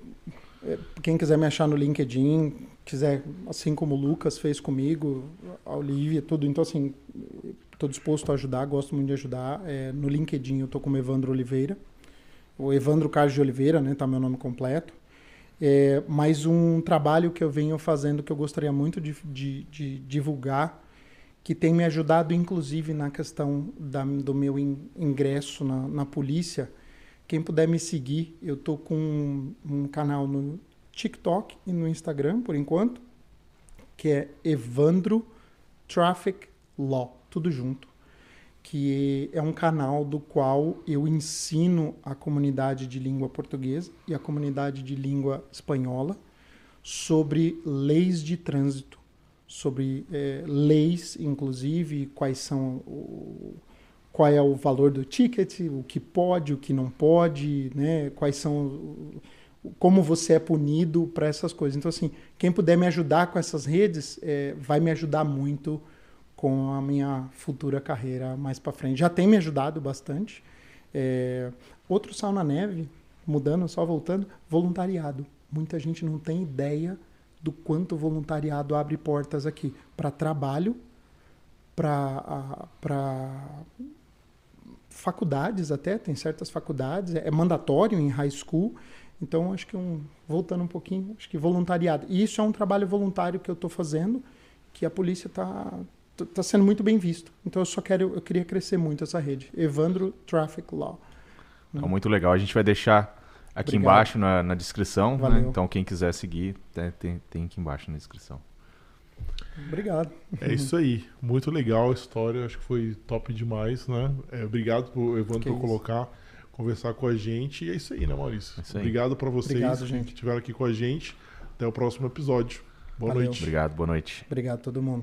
quem quiser me achar no LinkedIn, quiser, assim como o Lucas fez comigo, a Olivia, tudo. Então, assim, estou disposto a ajudar, gosto muito de ajudar. É, no LinkedIn eu estou como Evandro Oliveira. O Evandro Carlos de Oliveira, né, tá meu nome completo. É, mas um trabalho que eu venho fazendo que eu gostaria muito de, de, de divulgar, que tem me ajudado inclusive na questão da, do meu in, ingresso na, na polícia. Quem puder me seguir, eu tô com um, canal no TikTok e no Instagram, por enquanto, que é Evandro Traffic Law, tudo junto que é um canal do qual eu ensino a comunidade de língua portuguesa e a comunidade de língua espanhola sobre leis de trânsito, sobre é, leis, inclusive, quais são o, qual é o valor do ticket, o que pode, o que não pode, né? Quais são como você é punido para essas coisas. Então, assim, quem puder me ajudar com essas redes é, vai me ajudar muito com a minha futura carreira mais para frente. Já tem me ajudado bastante. É, outro sal na neve, mudando, só voltando, voluntariado. Muita gente não tem ideia do quanto o voluntariado abre portas aqui para trabalho, para faculdades até, tem certas faculdades, é mandatório em high school. Então, acho que um, voltando um pouquinho, acho que voluntariado. E isso é um trabalho voluntário que eu estou fazendo, que a polícia está está sendo muito bem visto. Então eu só quero, eu queria crescer muito essa rede. Evandro Traffic Law. Então, muito legal. A gente vai deixar aqui Obrigado. embaixo na, na descrição. Né? Então quem quiser seguir, tem, tem aqui embaixo na descrição. Obrigado. É isso aí. Muito legal a história. Acho que foi top demais, né? É, obrigado por Evandro por colocar, conversar com a gente. E é isso aí, né, Maurício? É obrigado para vocês obrigado, gente. que estiveram aqui com a gente. Até o próximo episódio. Boa Valeu. noite. Obrigado, boa noite. Obrigado a todo mundo.